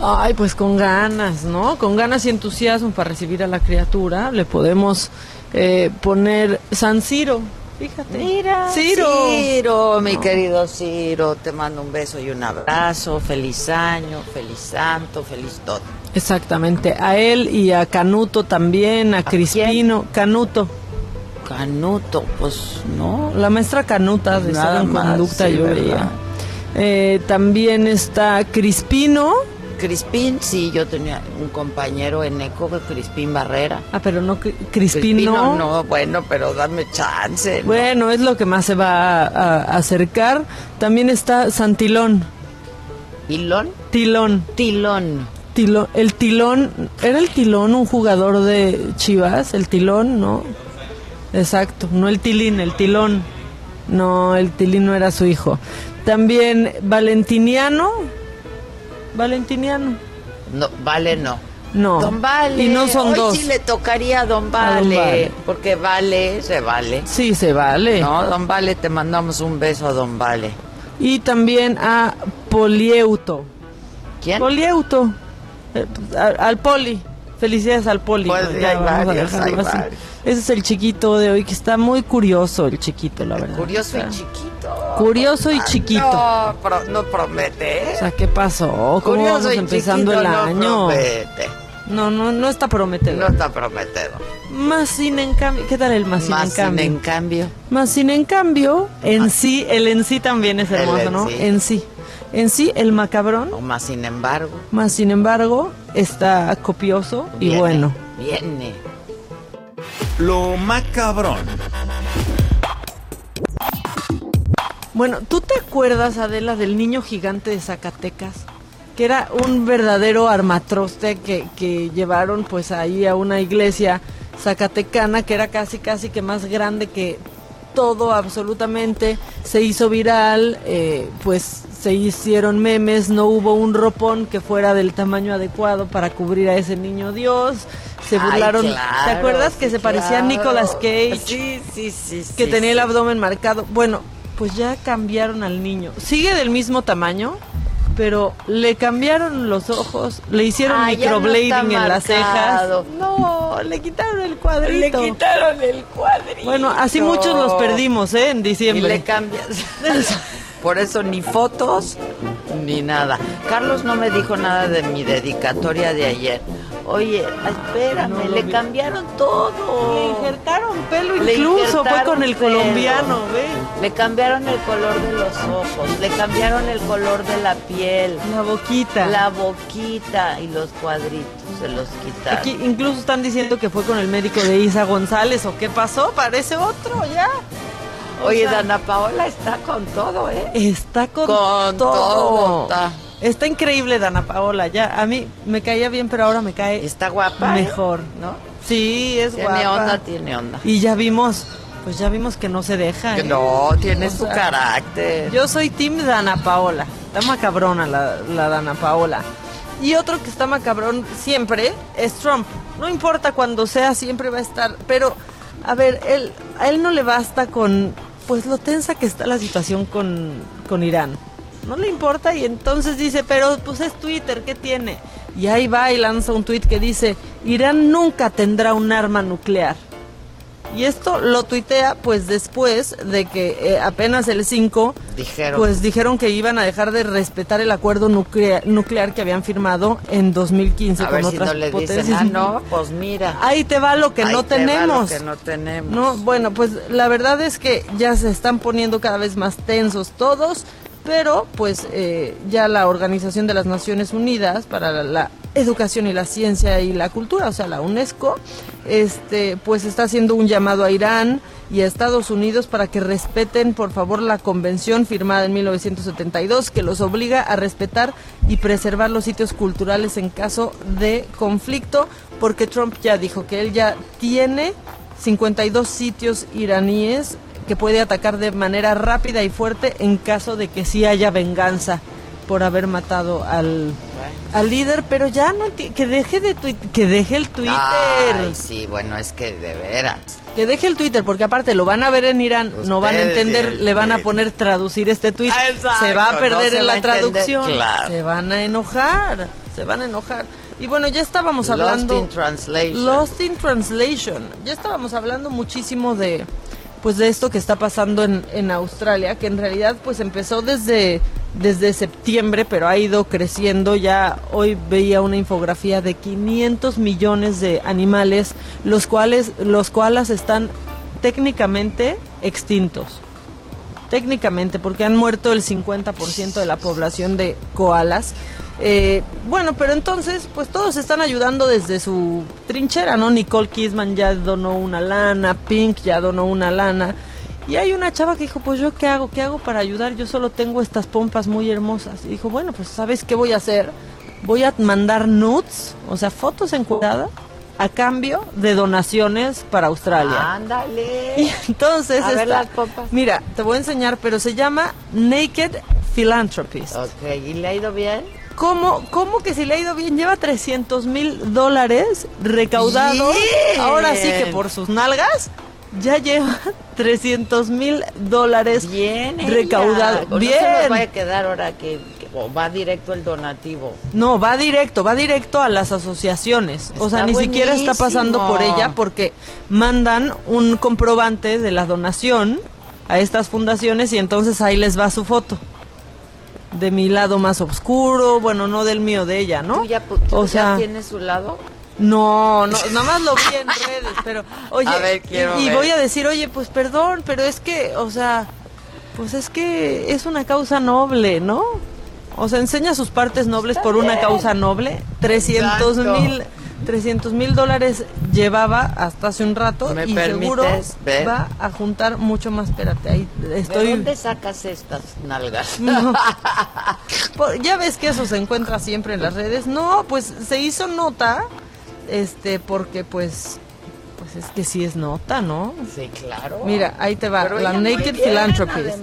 K: Ay, pues con ganas, ¿no? Con ganas y entusiasmo para recibir a la criatura. Le podemos eh, poner San Ciro. Fíjate.
E: Mira,
K: Ciro.
E: Ciro, mi querido Ciro, te mando un beso y un abrazo. Feliz año, feliz santo, feliz todo.
K: Exactamente. A él y a Canuto también, a, Crispino. Canuto.
E: Canuto, pues no.
K: La maestra Canuta de
E: Nada
K: en
E: más,
K: conducta,
E: sí,
K: yo. Eh, también está Crispino.
E: Crispín, sí, yo tenía un compañero en ECO, Crispín Barrera.
K: Ah, pero no Cri- Crispino.
E: no, bueno, pero dame chance. ¿no?
K: Bueno, es lo que más se va a, a acercar. También está Santilón.
E: ¿Tilón?
K: Tilón.
E: Tilón.
K: Tilón. El Tilón. ¿Era el Tilón un jugador de Chivas? El Tilón, ¿no? Exacto. No el Tilín, el Tilón. No, el Tilín no era su hijo. También Valentiniano. Valentiniano.
E: No, vale, no.
K: No.
E: Don Vale.
K: Y no son
E: Hoy
K: dos.
E: sí le tocaría a Don
K: A
E: Vale.
K: Don Vale.
E: Porque Vale se vale.
K: Sí, se vale.
E: No, Don Vale, te mandamos un beso a Don Vale.
K: Y también a Polieuto.
E: ¿Quién?
K: Polieuto. Eh, al, al Poli. Felicidades al Poli.
E: Pues,
K: Ya
E: hay
K: vamos a
E: varios,
K: dejarlo
E: hay
K: así.
E: varios.
K: Ese es el chiquito de hoy, que está muy curioso el chiquito, la verdad.
E: Curioso y chiquito.
K: Curioso y chiquito.
E: No, pro- no promete, ¿eh?
K: O sea, ¿qué pasó? ¿Cómo
E: Curioso
K: vamos
E: y
K: empezando
E: chiquito
K: el
E: no
K: año?
E: promete.
K: No, no, no está prometedor.
E: No está prometedor.
K: Más sin en cambio. ¿Qué tal el más sin
E: Más
K: en
E: sin
K: cambio?
E: en cambio.
K: Más sin en cambio, en sí, el en sí también es
E: El
K: hermoso,
E: en
K: ¿no?
E: sí.
K: En sí. En sí, el macabrón,
E: O más sin embargo.
K: más sin embargo, está copioso y
E: Viene,
K: bueno.
E: Viene.
C: Lo macabrón.
K: Bueno, ¿tú te acuerdas, Adela, del niño gigante de Zacatecas? Que era un verdadero armatroste que, que llevaron pues ahí a una iglesia zacatecana que era casi casi que más grande que todo absolutamente se hizo viral eh, pues se hicieron memes no hubo un ropón que fuera del tamaño adecuado para cubrir a ese niño Dios se
E: Ay,
K: burlaron.
E: claro,
K: ¿Te acuerdas que se parecía a. Nicolas Cage?
E: Sí, sí, sí.
K: que
E: sí,
K: tenía el abdomen marcado. Bueno, pues ya cambiaron al niño. Sigue del mismo tamaño, pero le cambiaron los ojos, le hicieron
E: Ah, no
K: microblading en las cejas. No, le quitaron el cuadrito.
E: Le quitaron el cuadrito.
K: Bueno, así muchos los perdimos, ¿eh? En
E: Y
K: diciembre.
E: le cambias. Por eso ni fotos ni nada. Carlos no me dijo nada de mi dedicatoria de ayer. Oye, espérame,
K: No
E: le
K: vi.
E: cambiaron todo.
K: Le injertaron pelo
E: Le
K: incluso, fue con el
E: pelo.
K: colombiano, ¿ve?
E: Le cambiaron el color de los ojos, le cambiaron el color de la piel,
K: La boquita.
E: la boquita y los cuadritos se los quitaron.
K: Aquí incluso están diciendo que fue con el médico de Isa González o qué pasó, parece otro ya. O
E: Oye,
K: sea,
E: Dana Paola está con todo, ¿eh?
K: Está con,
E: Con
K: todo.
E: todo está.
K: Está increíble Dana Paola, ya. A mí me caía bien, pero ahora me cae
E: Está guapa, ¿eh?
K: mejor.
E: ¿no?
K: Sí, es
E: Tiene
K: guapa.
E: onda, tiene onda.
K: Y ya vimos, pues ya vimos que no se deja. ¿eh?
E: No, tiene
K: O
E: su carácter.
K: Yo soy Team Dana Paola. Está macabrona la, la Dana Paola. Y otro que está macabrón siempre es Trump. No importa cuando sea, siempre va a estar. Pero, a ver, él, a él no le basta con, pues lo tensa que está la situación con, con Irán. No le importa y entonces dice, pero pues es Twitter, ¿qué tiene? Y ahí va y lanza un tweet que dice, Irán nunca tendrá un arma nuclear. Y esto lo tuitea pues después de que eh, apenas el 5
E: Dijeron.
K: pues dijeron que iban a dejar de respetar el acuerdo nuclear, nuclear que habían firmado en 2015
E: a
K: con
E: ver si
K: otras
E: no le
K: potencias.
E: dicen, ah, no, pues mira.
K: Ahí te va lo que
E: Ahí
K: no
E: te va lo
K: tenemos.
E: que no tenemos.
K: No, bueno, pues la verdad es que ya se están poniendo cada vez más tensos todos, pero pues eh, ya la Organización de las Naciones Unidas para la, la Educación y la Ciencia y la Cultura, o sea, la UNESCO, este, pues está haciendo un llamado a Irán y a Estados Unidos para que respeten, por favor, la convención firmada en 1972 que los obliga a respetar y preservar los sitios culturales en caso de conflicto, porque Trump ya dijo que él ya tiene 52 sitios iraníes que puede atacar de manera rápida y fuerte en caso de que sí haya venganza por haber matado al, al líder, pero ya no que deje de tuit- que deje el Twitter,
E: Ay, sí, bueno, es que de veras.
K: que deje el Twitter porque aparte lo van a ver en Irán, no van a entender, le van a poner traducir este tweet,
E: exacto,
K: se va a perder en la traducción,
E: claro.
K: se van a enojar, se van a enojar. Y bueno, ya estábamos
E: Lost
K: hablando
E: in translation.
K: Lost in Translation. Ya estábamos hablando muchísimo de pues de esto que está pasando en, Australia, que en realidad pues empezó desde desde septiembre, pero ha ido creciendo. Ya hoy veía una infografía de 500 millones de animales, los cuales los koalas están técnicamente extintos. Técnicamente, porque han muerto el 50% de la población de koalas. Eh, bueno, pero entonces, pues todos están ayudando desde su trinchera, ¿no? Nicole Kidman ya donó una lana, Pink ya donó una lana. Y hay una chava que dijo, pues yo qué hago, qué hago para ayudar, yo solo tengo estas pompas muy hermosas. Y dijo, bueno, pues ¿sabes qué voy a hacer? Voy a mandar nudes, o sea, fotos encuadradas, a cambio de donaciones para Australia.
E: Ándale.
K: Y entonces,
E: A ver
K: esta-
E: las pompas.
K: mira, te voy a enseñar, pero se llama Naked Philanthropist.
E: Ok, ¿y le ha ido bien?
K: ¿Cómo, ¿Cómo que si le ha ido bien? Lleva 300 mil dólares recaudados.
E: Bien.
K: Ahora sí que por sus nalgas ya lleva 300 mil dólares
E: Bien,
K: recaudados. Bien.
E: No se nos vaya a quedar ahora que- o va directo el donativo.
K: No, va directo, va directo a las asociaciones. o sea, ni siquiera está pasando por ella porque mandan un comprobante de la donación a estas fundaciones y entonces ahí les va su foto. De mi lado más oscuro, bueno, no del mío, de ella, ¿no?
E: ¿Tú ya,
K: o
E: ya
K: sea,
E: tienes su lado?
K: no, no, nada más lo vi en redes, pero oye,
E: A ver, quiero
K: y, voy a decir, oye, pues perdón, pero es que, o sea, pues es que es una causa noble, ¿no? O sea, enseña sus partes nobles por una causa noble. 300
E: Exacto.
K: mil 300 mil dólares llevaba hasta hace un rato
E: ¿Me
K: y seguro
E: ver?
K: va a juntar mucho más. Espérate, ahí
E: ¿De
K: estoy.
E: dónde sacas estas nalgas?
K: No. Por- ya ves que eso se encuentra siempre en las redes. No, pues se hizo nota, este, porque pues, pues es que sí es nota, ¿no?
E: Sí, claro.
K: Mira, ahí te va,
E: Pero
K: la Naked Philanthropist.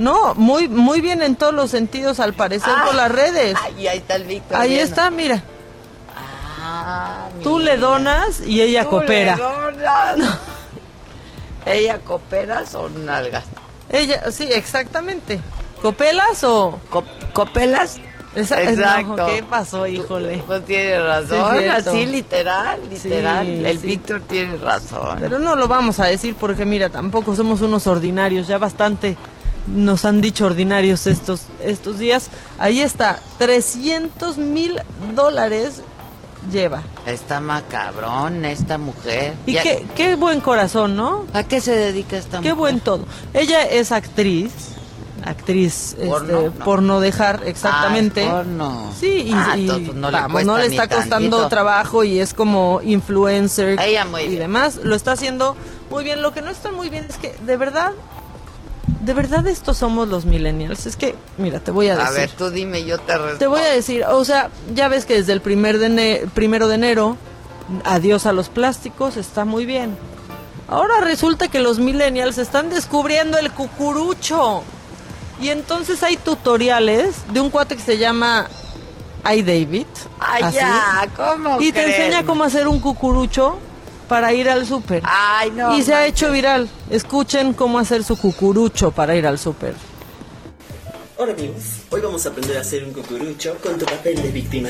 K: No, muy, muy bien en todos los sentidos, al parecer,
E: Ah.
K: por las redes.
E: Ahí está el Víctor.
K: Ahí está, mira.
E: Ah,
K: Tú le donas y ella
E: Tú
K: coopera.
E: le donas. ¿Ella coopera o nalgas?
K: Ella, sí, exactamente. ¿Copelas o...?
E: ¿Copelas?
K: Esa-
E: Exacto.
K: no, ¿Qué pasó, híjole?
E: Pues tiene razón,
K: Sí,
E: así literal, literal.
K: Sí,
E: el
K: sí.
E: Víctor tiene razón.
K: Pero no lo vamos a decir porque mira, tampoco somos unos ordinarios, ya bastante nos han dicho ordinarios estos, estos días. Ahí está, 300 mil dólares lleva.
E: Está macabrón esta mujer.
K: Y
E: Ya-
K: qué, qué buen corazón, ¿no?
E: ¿A qué se dedica esta
K: Qué
E: mujer?
K: buen todo. Ella es actriz, actriz
E: Porno,
K: este,
E: no.
K: por no dejar, exactamente.
E: Ah, porno.
K: Sí, y,
E: Ah,
K: y,
E: no le
K: vamos, no le está costando
E: tantito.
K: trabajo y es como influencer
E: Ella muy
K: y
E: bien.
K: demás. Lo está haciendo muy bien. Lo que no está muy bien es que, de verdad, de verdad estos somos los millennials. Es que, mira, te voy a decir.
E: A ver, tú dime, yo te respondo.
K: Te voy a decir, o sea, ya ves que desde el primer de primero de enero, adiós a los plásticos, está muy bien. Ahora resulta que los millennials están descubriendo el cucurucho. Y entonces hay tutoriales de un cuate que se llama iDavid.
E: Ay,
K: así,
E: ya, ¿cómo
K: Y te enseña cómo hacer un cucurucho para ir al súper.
E: Ay, no.
K: y se ha hecho viral. Escuchen cómo hacer su cucurucho para ir al súper.
O: Hola amigos, hoy vamos a aprender a hacer un cucurucho con tu papel de víctima.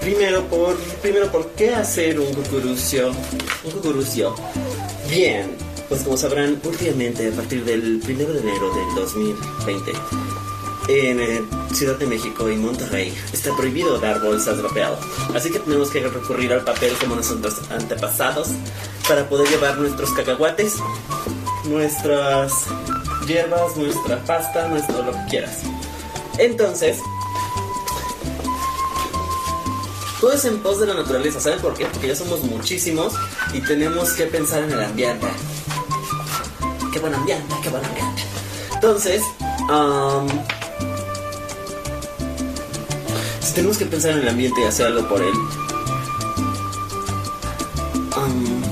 O: Primero por, primero por qué hacer un cucurucio, un cucurucio. Bien, pues como sabrán, últimamente a partir del 1 de enero del 2020, en eh, Ciudad de México y Monterrey está prohibido dar bolsas de papel. Así que tenemos que recurrir al papel como nuestros antepasados para poder llevar nuestros cacahuates, nuestras hierbas, nuestra pasta, nuestro lo que quieras. Entonces, todo es en pos de la naturaleza, ¿saben por qué? Porque ya somos muchísimos y tenemos que pensar en el ambiente. Qué buen ambiente, qué buen ambiente. Entonces, am, tenemos que pensar en el ambiente y hacer algo por él, am,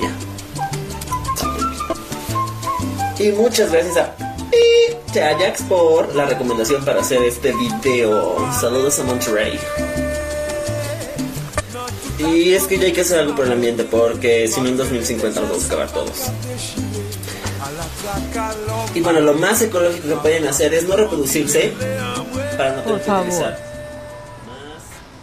O: ya. Y muchas gracias a Pi Ajax por la recomendación para hacer este video. Saludos a Monterrey. Y es que ya hay que hacer algo por el ambiente porque si no en 2050 nos vamos a acabar todos. Y bueno, lo más ecológico que pueden hacer es no reproducirse para no
K: Por
O: tener que
K: favor.
O: utilizar.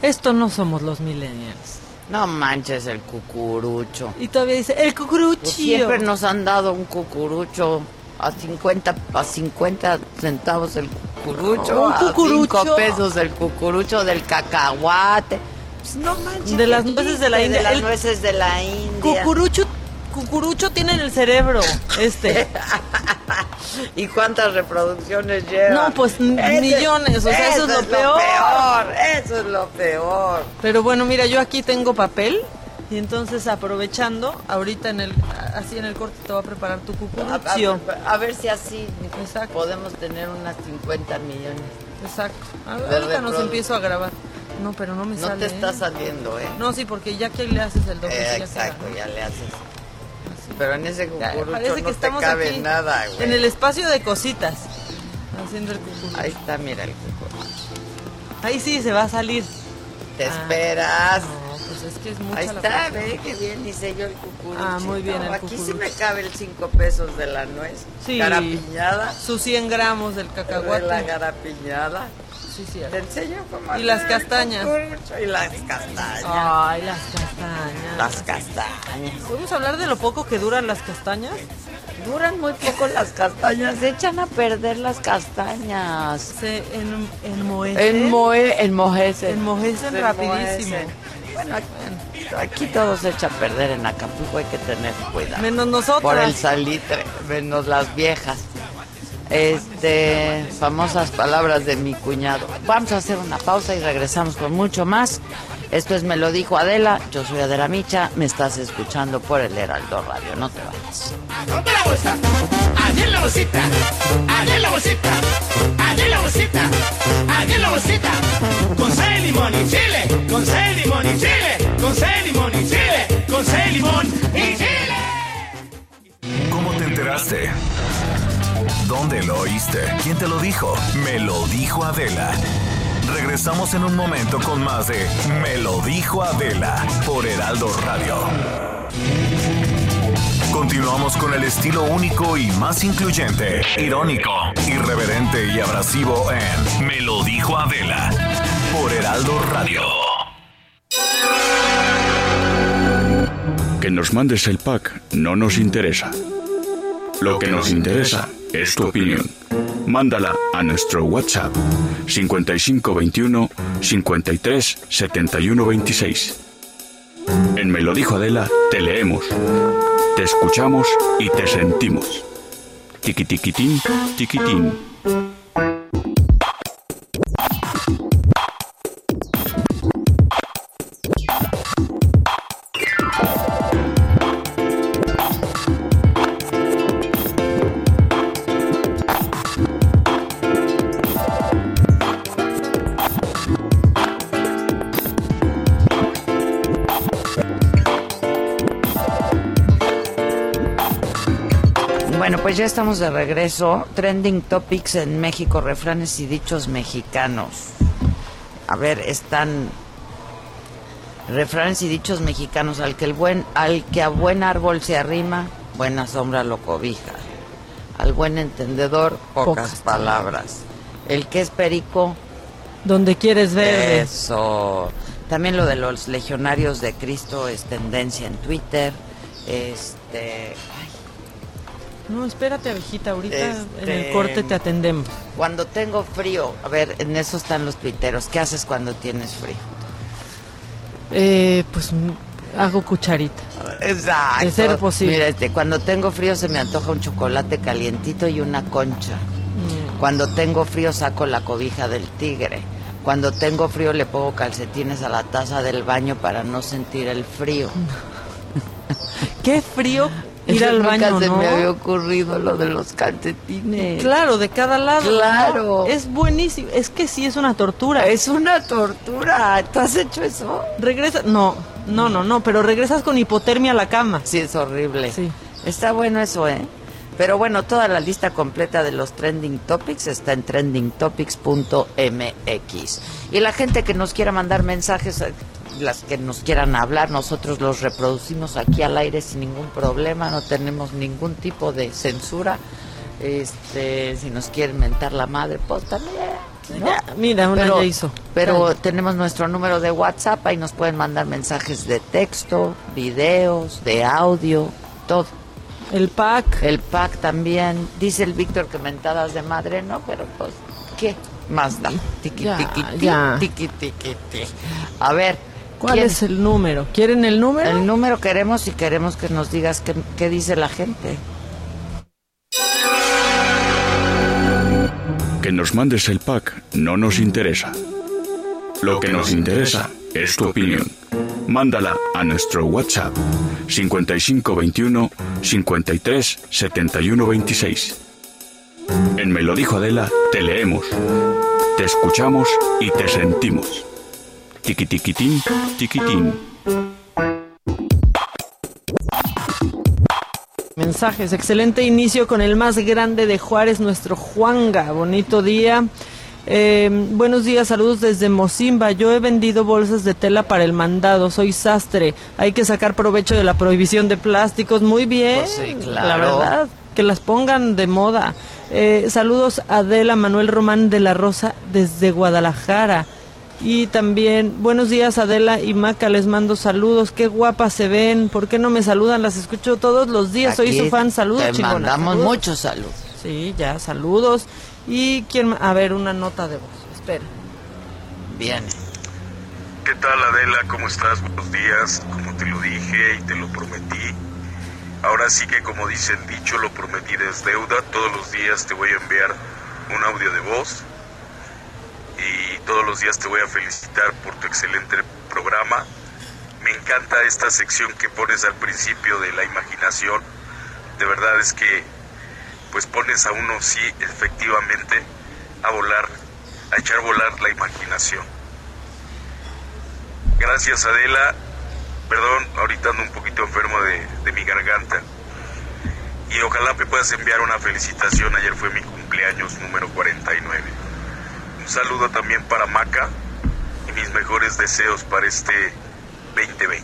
K: Esto no somos los millennials.
E: No manches el cucurucho.
K: Y todavía dice, el cucurucho.
E: Pues siempre nos han dado un cucurucho a 50, a 50 centavos el cucurucho.
K: Un
E: a
K: cucurucho.
E: 5 pesos el cucurucho del cacahuate. Pues no manches.
K: De las nueces de la India.
E: De las
K: El
E: nueces de la India.
K: Cucurucho, cucurucho tiene en el cerebro, este.
E: ¿Y cuántas reproducciones lleva?
K: No, pues, millones, o sea, eso es lo peor.
E: Eso es lo peor.
K: Pero bueno, mira, yo aquí tengo papel y entonces aprovechando, ahorita en el, así en el corte te voy a preparar tu cucurucho.
E: a- a ver si así podemos tener unas 50 millones.
K: Exacto. A ver,
E: De
K: ahorita nos empiezo a grabar. No, pero no me
E: No
K: sale.
E: te está
K: ¿eh?
E: saliendo, ¿eh?
K: No, sí, porque ya que le haces el doble.
E: Eh,
K: ya
E: exacto,
K: queda.
E: ya le haces. Pero en ese cucurucho
K: que
E: no te cabe
K: aquí
E: nada, güey.
K: En el espacio de cositas. Haciendo el cucurucho.
E: Ahí está, mira el cucurucho.
K: Ahí sí se va a salir.
E: Te
K: Ah,
E: esperas.
K: No, pues es que es mucha
E: Ahí está, ve qué bien dice yo el cucurucho.
K: Ah, muy bien el
E: Aquí sí me cabe el 5 pesos de la nuez.
K: Sí.
E: Garapiñada.
K: Sus 100 gramos del cacahuate.
E: De la garapiñada.
K: Sí, sí. Y las castañas.
E: Y las castañas.
K: Ay, las castañas.
E: Las castañas.
K: ¿Podemos hablar de lo poco que duran las castañas?
E: Duran muy poco las castañas. Se echan a perder las castañas.
K: Se en, enmohecen.
E: Enmohe- enmojecen.
K: Enmojecen
E: Se
K: rapidísimo.
E: enmojecen. Bueno, aquí, aquí todo se echa a perder en Acapulco, hay que tener cuidado.
K: Menos nosotras.
E: Por el salitre, menos las viejas. Este, famosas palabras de mi cuñado. Vamos a hacer una pausa y regresamos con mucho más. Esto es Me lo dijo Adela, yo soy Adela Micha, me estás escuchando por el Heraldo Radio, no te vayas.
D: Ponte la bolsa, allí en la bolsita, allí en la bolsita, allí en la bolsita, allí en la bolsita. Con sal, limón y chile, con sal, limón y chile, con sal, limón y chile, con sal, limón y chile.
C: ¿Cómo te enteraste? ¿Dónde lo oíste? ¿Quién te lo dijo? Me lo dijo Adela. Regresamos en un momento con más de Me lo dijo Adela por Heraldo Radio. Continuamos con el estilo único y más incluyente, irónico, irreverente y abrasivo en Me lo dijo Adela por Heraldo Radio.
P: Que nos mandes el pack no nos interesa. Lo que nos interesa es tu opinión. Mándala a nuestro WhatsApp 5521 53 71 26. En Me lo dijo Adela, te leemos, te escuchamos y te sentimos. Tiqui tiquitín,
E: pues ya estamos de regreso. Trending Topics en México, refranes y dichos mexicanos. A ver, están refranes y dichos mexicanos. Al que, el buen, al que a buen árbol se arrima, buena sombra lo cobija. Al buen entendedor, pocas,
K: Pocas
E: palabras. El que es perico,
K: Donde quieres ver.
E: eso. También lo de los legionarios de Cristo es tendencia en Twitter. Este,
K: No, espérate, abejita, ahorita en
E: Este-
K: el corte te atendemos.
E: Cuando tengo frío, a ver, en eso están los tuiteros. ¿Qué haces cuando tienes frío?
K: Eh, pues hago cucharita.
E: Exacto.
K: De ser posible.
E: Mira, este, cuando tengo frío se me antoja un chocolate calientito y una concha.
K: Mm.
E: Cuando tengo frío saco la cobija del tigre. Cuando tengo frío le pongo calcetines a la taza del baño para no sentir el frío.
K: Qué frío ir al
E: Nunca
K: baño,
E: se
K: ¿no?
E: me había ocurrido lo de los calcetines.
K: Claro, de cada lado.
E: Claro.
K: ¿no? Es buenísimo. Es que sí es una tortura.
E: Es una tortura. ¿Tú has hecho eso?
K: Regresa. No, no, no, no. Pero regresas con hipotermia a la cama.
E: Sí, es horrible.
K: Sí.
E: Está bueno eso, ¿eh? Pero bueno, toda la lista completa de los trending topics está en trendingtopics.mx. Y la gente que nos quiera mandar mensajes, las que nos quieran hablar, nosotros los reproducimos aquí al aire sin ningún problema, no tenemos ningún tipo de censura. Este, si nos quieren mentar la madre, pues también. ¿no?
K: Ya, mira, una
E: pero,
K: ya hizo.
E: Pero tenemos nuestro número de WhatsApp, ahí nos pueden mandar mensajes de texto, videos, de audio, todo.
K: El pack.
E: El pack también. Dice el Víctor que mentadas de madre, no, pero pues, ¿qué más da? Tiqui,
K: Ya,
E: tiqui, ti,
K: ya.
E: tiqui, tiqui, ti. A ver,
K: ¿Cuál
E: ¿quién-
K: es el número? ¿Quieren el número?
E: el número queremos y queremos que nos digas qué, qué dice la gente.
P: Que nos mandes el pack no nos interesa. Lo que nos interesa es tu opinión. Mándala a nuestro WhatsApp 5521 53 71 26. En Me lo dijo Adela, te leemos, te escuchamos y te sentimos. Tiqui tiquitín, tiquitín.
K: Mensajes, excelente inicio con el más grande de Juárez, nuestro Juanga. Bonito día. Eh, buenos días, saludos desde Mocimba. Yo he vendido bolsas de tela para el mandado, soy sastre. Hay que sacar provecho de la prohibición de plásticos. Muy bien,
E: Pues sí, claro.
K: la verdad, que las pongan de moda. Eh, saludos a Adela Manuel Román de la Rosa desde Guadalajara. Y también, buenos días Adela y Maca, les mando saludos, qué guapas se ven, ¿por qué no me saludan? Las escucho todos los días, soy su fan, saludos
E: Te
K: chingona,
E: mandamos
K: saludos.
E: muchos saludos.
K: Sí, ya, saludos. ¿Y quién A ver, una nota de voz, espera.
E: Bien.
Q: ¿Qué tal Adela? ¿Cómo estás? Buenos días. Como te lo dije y te lo prometí. Ahora sí que como dice el dicho, lo prometido es deuda. Todos los días te voy a enviar un audio de voz. Y todos los días te voy a felicitar por tu excelente programa. Me encanta esta sección que pones al principio de la imaginación. De verdad es que pues pones a uno sí efectivamente a volar, a echar volar la imaginación. Gracias Adela. Perdón, ahorita ando un poquito enfermo de, de mi garganta. Y ojalá me puedas enviar una felicitación. Ayer fue mi cumpleaños número 49. Un saludo también para Maca y mis mejores deseos para este 2020.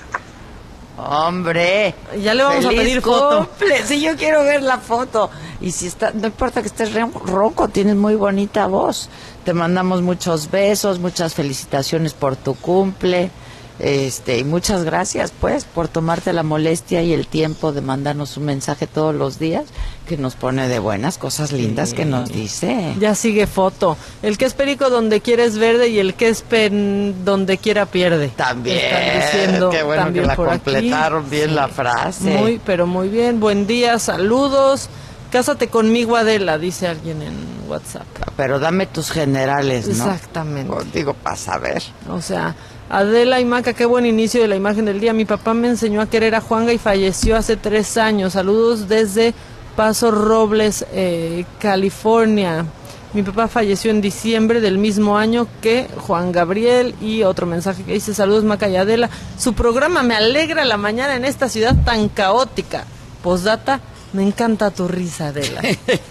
E: Hombre,
K: Ya le vamos a pedir foto.
E: cumple. Sí, yo quiero ver la foto. Y si está, no importa que estés ronco, tienes muy bonita voz. Te mandamos muchos besos, muchas felicitaciones por tu cumple. Este, y muchas gracias, pues, por tomarte la molestia y el tiempo de mandarnos un mensaje todos los días que nos pone de buenas cosas lindas que nos dice.
K: Ya sigue foto. El que es perico donde quiere es verde y el que es pen donde quiera pierde.
E: También.
K: Están diciendo
E: Qué bueno
K: también
E: que la
K: aquí.
E: completaron bien la frase.
K: Muy, pero muy bien. Buen día, saludos. Cásate conmigo, Adela, dice alguien en WhatsApp.
E: Pero dame tus generales, ¿no?
K: Exactamente.
E: Digo, para saber.
K: O sea, Adela y Maca, qué buen inicio de la imagen del día. Mi papá me enseñó a querer a Juanga y falleció hace tres años. Saludos desde Paso Robles, eh, California. Mi papá falleció en diciembre del mismo año que Juan Gabriel y otro mensaje que dice saludos Maca y Adela. Su programa me alegra la mañana en esta ciudad tan caótica. Postdata, me encanta tu risa, Adela.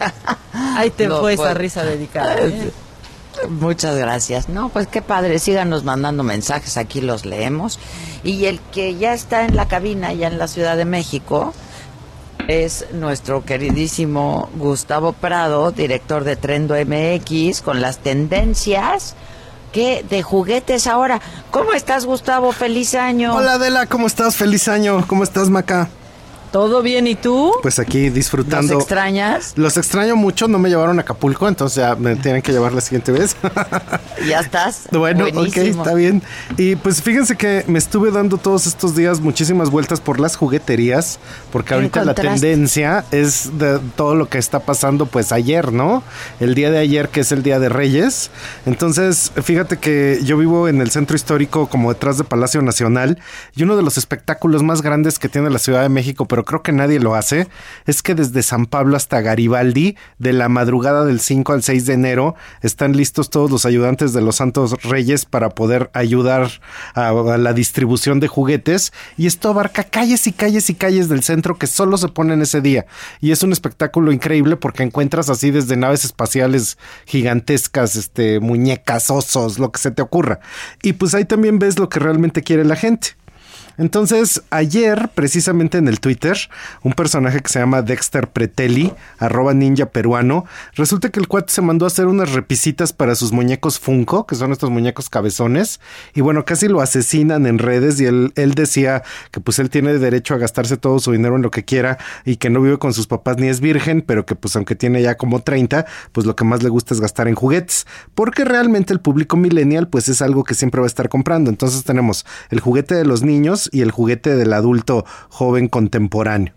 K: Ahí te
E: No
K: fue esa
E: puedo.
K: risa dedicada. ¿eh?
E: Muchas gracias. No, pues qué padre, síganos mandando mensajes, aquí los leemos. Y el que ya está en la cabina, ya en la Ciudad de México, es nuestro queridísimo Gustavo Prado, director de Trendo MX, con las tendencias que de juguetes ahora. ¿Cómo estás, Gustavo? Feliz año.
R: Hola Adela, ¿cómo estás? Feliz año. ¿Cómo estás, Maca?
K: ¿Todo bien y tú?
R: Pues aquí disfrutando.
E: ¿Los extrañas?
R: Los extraño mucho, no me llevaron a Acapulco, entonces ya me tienen que llevar la siguiente vez.
E: Ya estás.
R: Bueno,
E: Buenísimo.
R: ok, está bien. Y pues fíjense que me estuve dando todos estos días muchísimas vueltas por las jugueterías, porque
E: ¿Qué
R: ahorita la tendencia es de todo lo que está pasando pues ayer, ¿no? El día de ayer que es el Día de Reyes. Entonces, fíjate que yo vivo en el centro histórico como detrás de Palacio Nacional y uno de los espectáculos más grandes que tiene la Ciudad de México, pero creo que nadie lo hace, es que desde San Pablo hasta Garibaldi, de la madrugada del 5 al 6 de enero, están listos todos los ayudantes de los Santos Reyes para poder ayudar a, a la distribución de juguetes. Y esto abarca calles y calles y calles del centro que solo se ponen ese día. Y es un espectáculo increíble porque encuentras así desde naves espaciales gigantescas, este, muñecas, osos, lo que se te ocurra. Y pues ahí también ves lo que realmente quiere la gente. Entonces, ayer, precisamente en el Twitter, un personaje que se llama Dexter Pretelli, arroba ninja peruano, resulta que el cuate se mandó a hacer unas repisitas para sus muñecos Funko, que son estos muñecos cabezones, y bueno, casi lo asesinan en redes y él, él decía que pues él tiene derecho a gastarse todo su dinero en lo que quiera y que no vive con sus papás ni es virgen, pero que pues aunque tiene ya como 30, pues lo que más le gusta es gastar en juguetes, porque realmente el público millennial pues es algo que siempre va a estar comprando. Entonces tenemos el juguete de los niños y el juguete del adulto joven contemporáneo.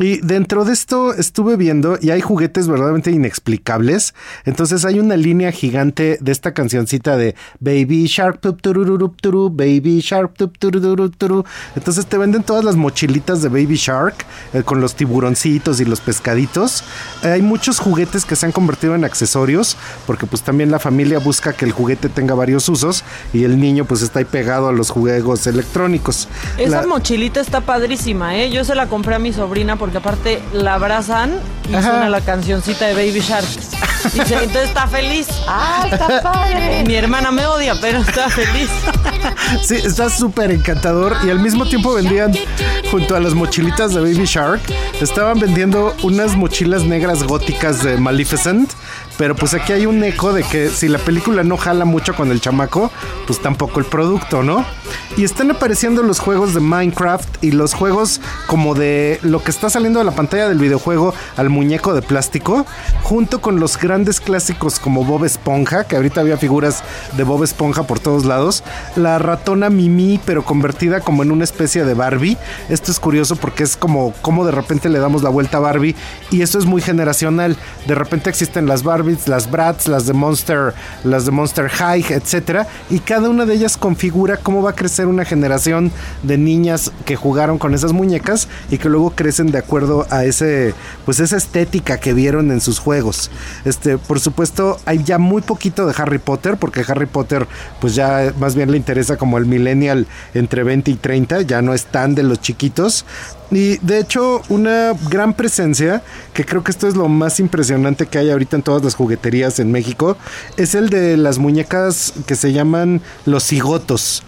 R: Y dentro de esto estuve viendo y hay juguetes verdaderamente inexplicables. Entonces hay una línea gigante de esta cancioncita de Baby Shark, tup, turururup, turu, Baby Shark, tup, turururup, turu. Entonces te venden todas las mochilitas de Baby Shark eh, con los tiburoncitos y los pescaditos. Eh, hay muchos juguetes que se han convertido en accesorios porque pues también la familia busca que el juguete tenga varios usos y el niño pues está ahí pegado a los juegos electrónicos.
K: Esa
R: La-
K: mochilita está padrísima, ¿eh? Yo se la compré a mi sobrina porque aparte la abrazan y
R: Ajá.
K: suena la cancioncita de Baby Shark. Y se- entonces está feliz.
E: ¡Ah, está padre!
K: Mi hermana me odia, pero está feliz.
R: Sí, está súper encantador y al mismo tiempo vendían junto a las mochilitas de Baby Shark, estaban vendiendo unas mochilas negras góticas de Maleficent, pero pues aquí hay un eco de que si la película no jala mucho con el chamaco, pues tampoco el producto, ¿no? Y están apareciendo los juegos de Minecraft y los juegos como de lo que está saliendo de la pantalla del videojuego al muñeco de plástico, junto con los grandes clásicos como Bob Esponja, que ahorita había figuras de Bob Esponja por todos lados, la ratona Mimi, pero convertida como en una especie de Barbie. Esto es curioso porque es como, como de repente le damos la vuelta a Barbie y esto es muy generacional. De repente existen las Las Bratz, las de Monster, las de Monster High, etcétera, y cada una de ellas configura cómo va a crecer una generación de niñas que jugaron con esas muñecas y que luego crecen de acuerdo a ese, pues esa estética que vieron en sus juegos. Este, por supuesto, hay ya muy poquito de Harry Potter, porque Harry Potter, pues ya más bien le interesa como el millennial entre 20 y 30, ya no es tan de los chiquitos. Y de hecho, una gran presencia, que creo que esto es lo más impresionante que hay ahorita en todas las jugueterías en México, es el de las muñecas que se llaman los cigotos.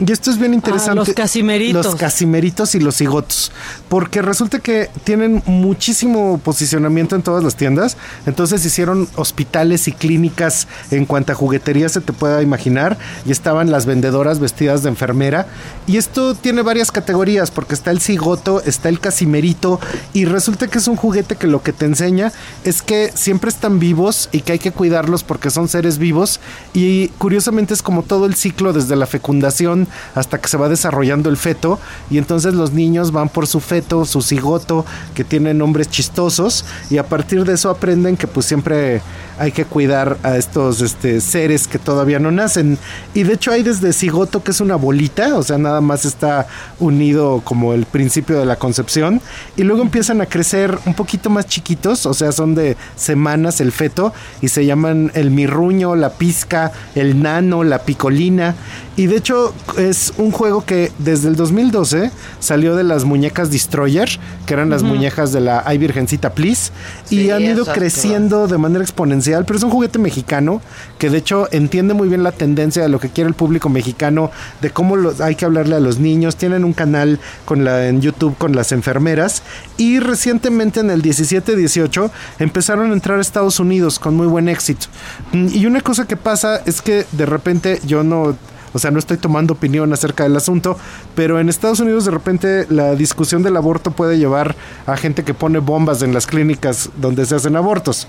R: Y esto es bien interesante.
K: Ah, los casimeritos.
R: Los casimeritos y los cigotos. Porque resulta que tienen muchísimo posicionamiento en todas las tiendas. Entonces hicieron hospitales y clínicas en cuanta juguetería se te pueda imaginar. Y estaban las vendedoras vestidas de enfermera. Y esto tiene varias categorías. Porque está el cigoto, está el casimerito. Y resulta que es un juguete que lo que te enseña es que siempre están vivos y que hay que cuidarlos porque son seres vivos. Y curiosamente es como todo el ciclo desde la fecundación hasta que se va desarrollando el feto y entonces los niños van por su feto, su cigoto, que tiene nombres chistosos y a partir de eso aprenden que pues siempre hay que cuidar a estos este, seres que todavía no nacen. Y de hecho hay desde cigoto que es una bolita, o sea, nada más está unido como el principio de la concepción y luego empiezan a crecer un poquito más chiquitos, o sea, son de semanas el feto y se llaman el mirruño, la pizca, el nano, la picolina. Y de hecho es un juego que desde el 2012 salió de las muñecas Destroyer, que eran las muñecas de la Ay Virgencita Please, y han ido creciendo de manera exponencial, pero es un juguete mexicano que de hecho entiende muy bien la tendencia de lo que quiere el público mexicano, de cómo hay que hablarle a los niños. Tienen un canal con la, en YouTube con las enfermeras y recientemente en el 17-18 empezaron a entrar a Estados Unidos con muy buen éxito. Mm, Y una cosa que pasa es que de repente yo no o sea, no estoy tomando opinión acerca del asunto, pero en Estados Unidos de repente la discusión del aborto puede llevar a gente que pone bombas en las clínicas donde se hacen abortos.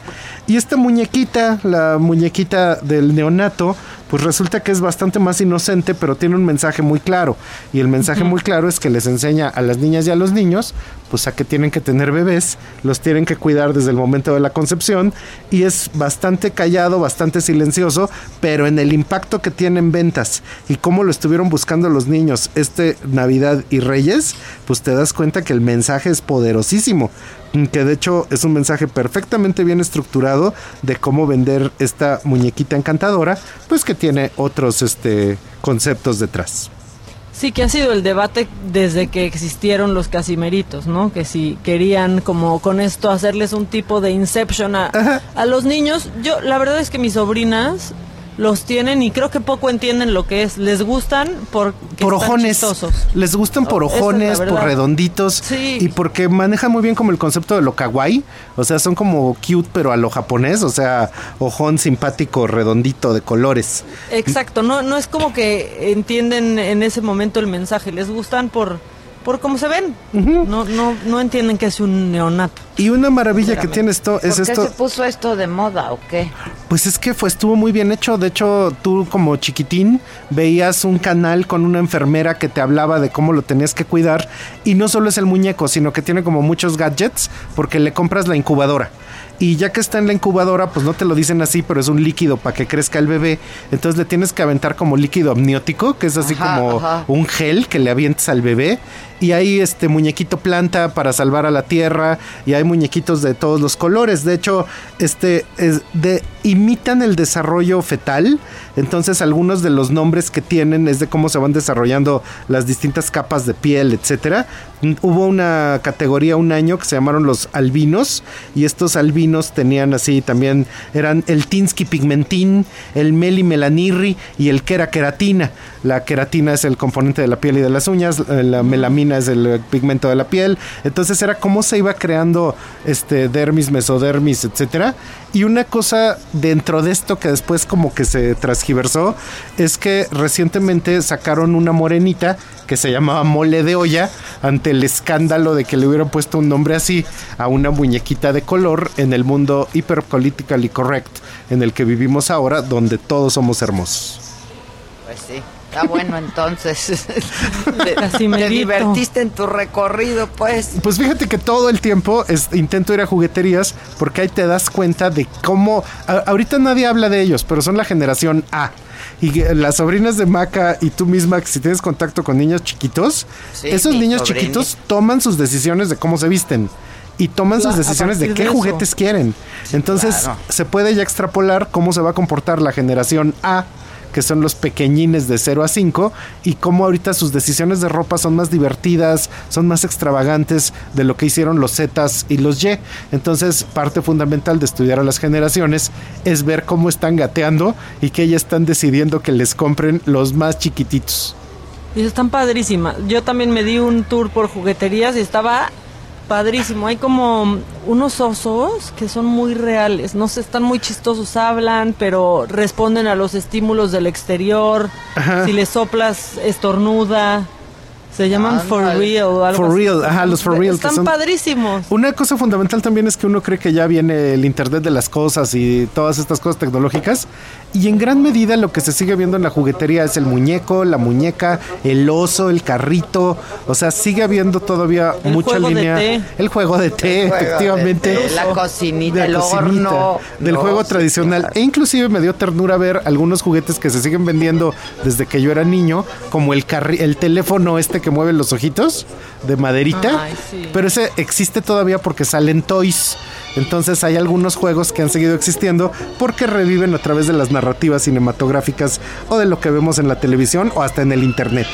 R: Y esta muñequita, la muñequita del neonato, pues resulta que es bastante más inocente, pero tiene un mensaje muy claro. Y el mensaje muy claro es que les enseña a las niñas y a los niños, pues a que tienen que tener bebés, los tienen que cuidar desde el momento de la concepción, y es bastante callado, bastante silencioso, pero en el impacto que tiene en ventas y cómo lo estuvieron buscando los niños este Navidad y Reyes, pues te das cuenta que el mensaje es poderosísimo. Que de hecho es un mensaje perfectamente bien estructurado de cómo vender esta muñequita encantadora, pues que tiene otros este, conceptos detrás.
K: Sí, que ha sido el debate desde que existieron los casimeritos, ¿no? Que si querían como con esto hacerles un tipo de inception a, a los niños. Yo, la verdad es que mis sobrinas los tienen y creo que poco entienden lo que es. Les gustan
R: por
K: están
R: ojones.
K: chistosos.
R: Les gustan por
K: Oh, es
R: ojones, por redonditos. Y porque manejan muy bien como el concepto de lo kawaii. O sea, son como cute, pero a lo japonés. O sea, ojón simpático, redondito, de colores.
K: Exacto, no, no es como que entienden en ese momento el mensaje, les gustan por, por cómo se ven. no, no, no entienden que es un neonato.
R: Y una maravilla que tiene esto es
E: ¿Por qué
R: esto.
E: se puso esto de moda o qué?
R: Pues es que fue, estuvo muy bien hecho. De hecho, tú como chiquitín veías un canal con una enfermera que te hablaba de cómo lo tenías que cuidar. Y no solo es el muñeco, sino que tiene como muchos gadgets porque le compras la incubadora. Y ya que está en la incubadora, pues no te lo dicen así, pero es un líquido para que crezca el bebé. Entonces le tienes que aventar como líquido amniótico, que es así
E: Ajá,
R: como
E: ajá.
R: un gel que le avientes al bebé. Y hay este muñequito planta para salvar a la tierra. Y hay muñequitos de todos los colores. De hecho, este es de, imitan el desarrollo fetal. Entonces, algunos de los nombres que tienen es de cómo se van desarrollando las distintas capas de piel, etcétera. Hubo una categoría un año que se llamaron los albinos. Y estos albinos tenían así también, eran el Tinsky pigmentin, el Meli melanirri y el Kera keratina. La queratina es el componente de la piel y de las uñas, eh, la melamina es el pigmento de la piel. Entonces era cómo se iba creando este dermis, mesodermis, etcétera. Y una cosa dentro de esto que después como que se transgiversó es que recientemente sacaron una morenita que se llamaba mole de olla ante el escándalo de que le hubieran puesto un nombre así a una muñequita de color en el mundo hiperpolitically correct en el que vivimos ahora donde todos somos hermosos.
E: Pues sí. Está bueno entonces. te,
K: medito.
E: divertiste en tu recorrido, pues.
R: Pues fíjate que todo el tiempo es- intento ir a jugueterías porque ahí te das cuenta de cómo. a- ahorita nadie habla de ellos, pero son la generación A. Y las sobrinas de Maca y tú misma, que si tienes contacto con niños chiquitos,
E: Sí,
R: esos niños chiquitos toman sus decisiones de cómo se visten. Y toman sus
K: Claro,
R: decisiones de qué
K: de
R: juguetes quieren. Entonces
E: claro.
R: se puede ya extrapolar cómo se va a comportar la generación A que son los pequeñines de 0 a 5, y cómo ahorita sus decisiones de ropa son más divertidas, son más extravagantes de lo que hicieron los Zetas y los Y. Entonces, parte fundamental de estudiar a las generaciones es ver cómo están gateando y que ellas están decidiendo que les compren los más chiquititos.
K: Y están padrísimas. Yo también me di un tour por jugueterías y estaba padrísimo. Hay como unos osos que son muy reales. No sé, están muy chistosos, hablan, pero responden a los estímulos del exterior.
R: Ajá.
K: Si le soplas, estornuda. Se llaman for real. o algo
R: For
K: así.
R: real, ajá, los for real. que
K: Están
R: son-
K: padrísimos.
R: Una cosa fundamental también es que uno cree que ya viene el Internet de las cosas y todas estas cosas tecnológicas. Y en gran medida lo que se sigue viendo en la juguetería es el muñeco, la muñeca, el oso, el carrito. O sea, sigue habiendo todavía
E: El
R: mucha
E: juego de
R: línea.
E: té.
R: El juego de té,
E: El juego de
R: efectivamente.
E: té, la cocinita,
R: De
E: el
R: la cocinita,
E: horno.
R: Del
E: No,
R: juego
E: sí,
R: tradicional. E inclusive me dio ternura ver algunos juguetes que se siguen vendiendo desde que yo era niño, como el, carri- el teléfono este que mueve los ojitos de maderita.
K: Ay, sí.
R: Pero ese existe todavía porque salen toys. Entonces hay algunos juegos que han seguido existiendo porque reviven a través de las narrativas cinematográficas o de lo que vemos en la televisión o hasta en el internet.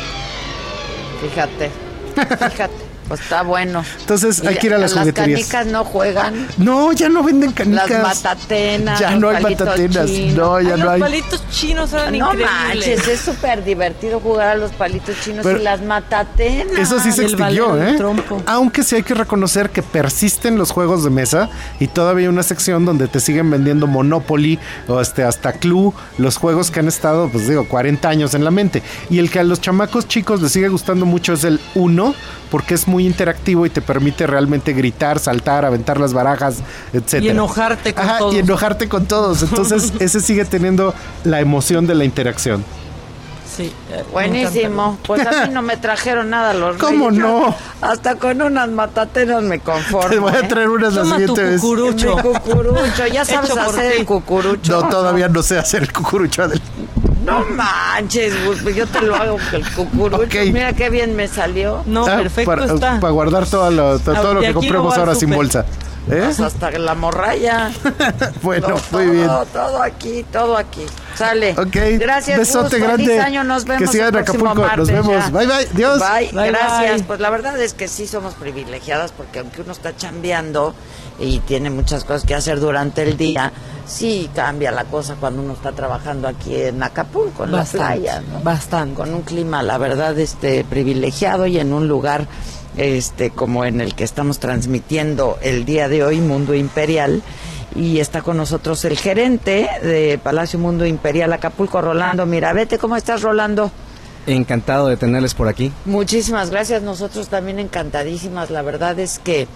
E: Fíjate, fíjate. Pues está bueno.
R: Entonces, hay que ir a las jugueterías.
E: canicas no juegan.
R: No, ya no venden canicas.
E: Las matatenas.
R: Ya
E: los
R: no hay matatenas.
E: chinos.
R: No, ya
K: Ay,
R: no
K: los
R: hay.
K: palitos chinos eran
E: No
K: increíbles.
E: manches, es súper divertido jugar a los palitos chinos
R: Pero-
E: y las matatenas.
R: Eso sí se extinguió, ¿eh? Aunque sí hay que reconocer que persisten los juegos de mesa y todavía hay una sección donde te siguen vendiendo Monopoly o este, hasta Clue, los juegos que han estado, pues digo, 40 años en la mente. Y el que a los chamacos chicos les sigue gustando mucho es el 1, porque es muy interactivo y te permite realmente gritar, saltar, aventar las barajas, etcétera.
K: Y enojarte con
R: Ajá,
K: todos.
R: Y enojarte con todos. Entonces, ese sigue teniendo la emoción de la interacción.
K: Sí. eh,
E: Buenísimo. Pues a mí no me trajeron nada los
R: ¿Cómo
E: reyes.
R: no?
E: Hasta con unas matatenas me conformo.
R: Te voy a
E: ¿eh?
R: traer unas la
E: Toma tu
R: siguiente vez.
E: cucurucho. Mi cucurucho. Ya sabes hacer el cucurucho.
R: No, todavía no sé hacer el cucurucho del.
E: No manches, Gus, yo te lo hago con el cucurucho. Mira qué bien me salió.
K: No,
R: Ah,
K: perfecto
R: para,
K: está.
R: para guardar todo lo, to-
K: Ah,
R: todo lo que compremos ahora sin bolsa. ¿Eh?
E: Pues hasta la morralla.
R: Bueno,
E: No,
R: muy
E: todo,
R: bien.
E: Todo aquí, todo aquí. Sale.
R: Ok.
E: Gracias,
R: Besote
E: Gus.
R: grande.
E: Feliz año. Nos vemos
R: Que sigan
E: el próximo
R: Acapulco. Nos vemos.
E: ya.
R: Bye, bye. Dios.
E: Bye.
K: Bye,
E: Gracias.
K: bye.
E: Pues la verdad es que sí somos privilegiadas porque aunque uno está chambeando y tiene muchas cosas que hacer durante el día, sí cambia la cosa cuando uno está trabajando aquí en Acapulco, en
K: Bastante,
E: la playa. ¿no?
K: Bastante.
E: Con un clima, la verdad, este privilegiado y en un lugar este como en el que estamos transmitiendo el día de hoy, Mundo Imperial. Y está con nosotros el gerente de Palacio Mundo Imperial Acapulco, Rolando Mirabete. ¿Cómo estás, Rolando?
S: Encantado de tenerles por aquí.
E: Muchísimas gracias, nosotros también encantadísimas. La verdad es que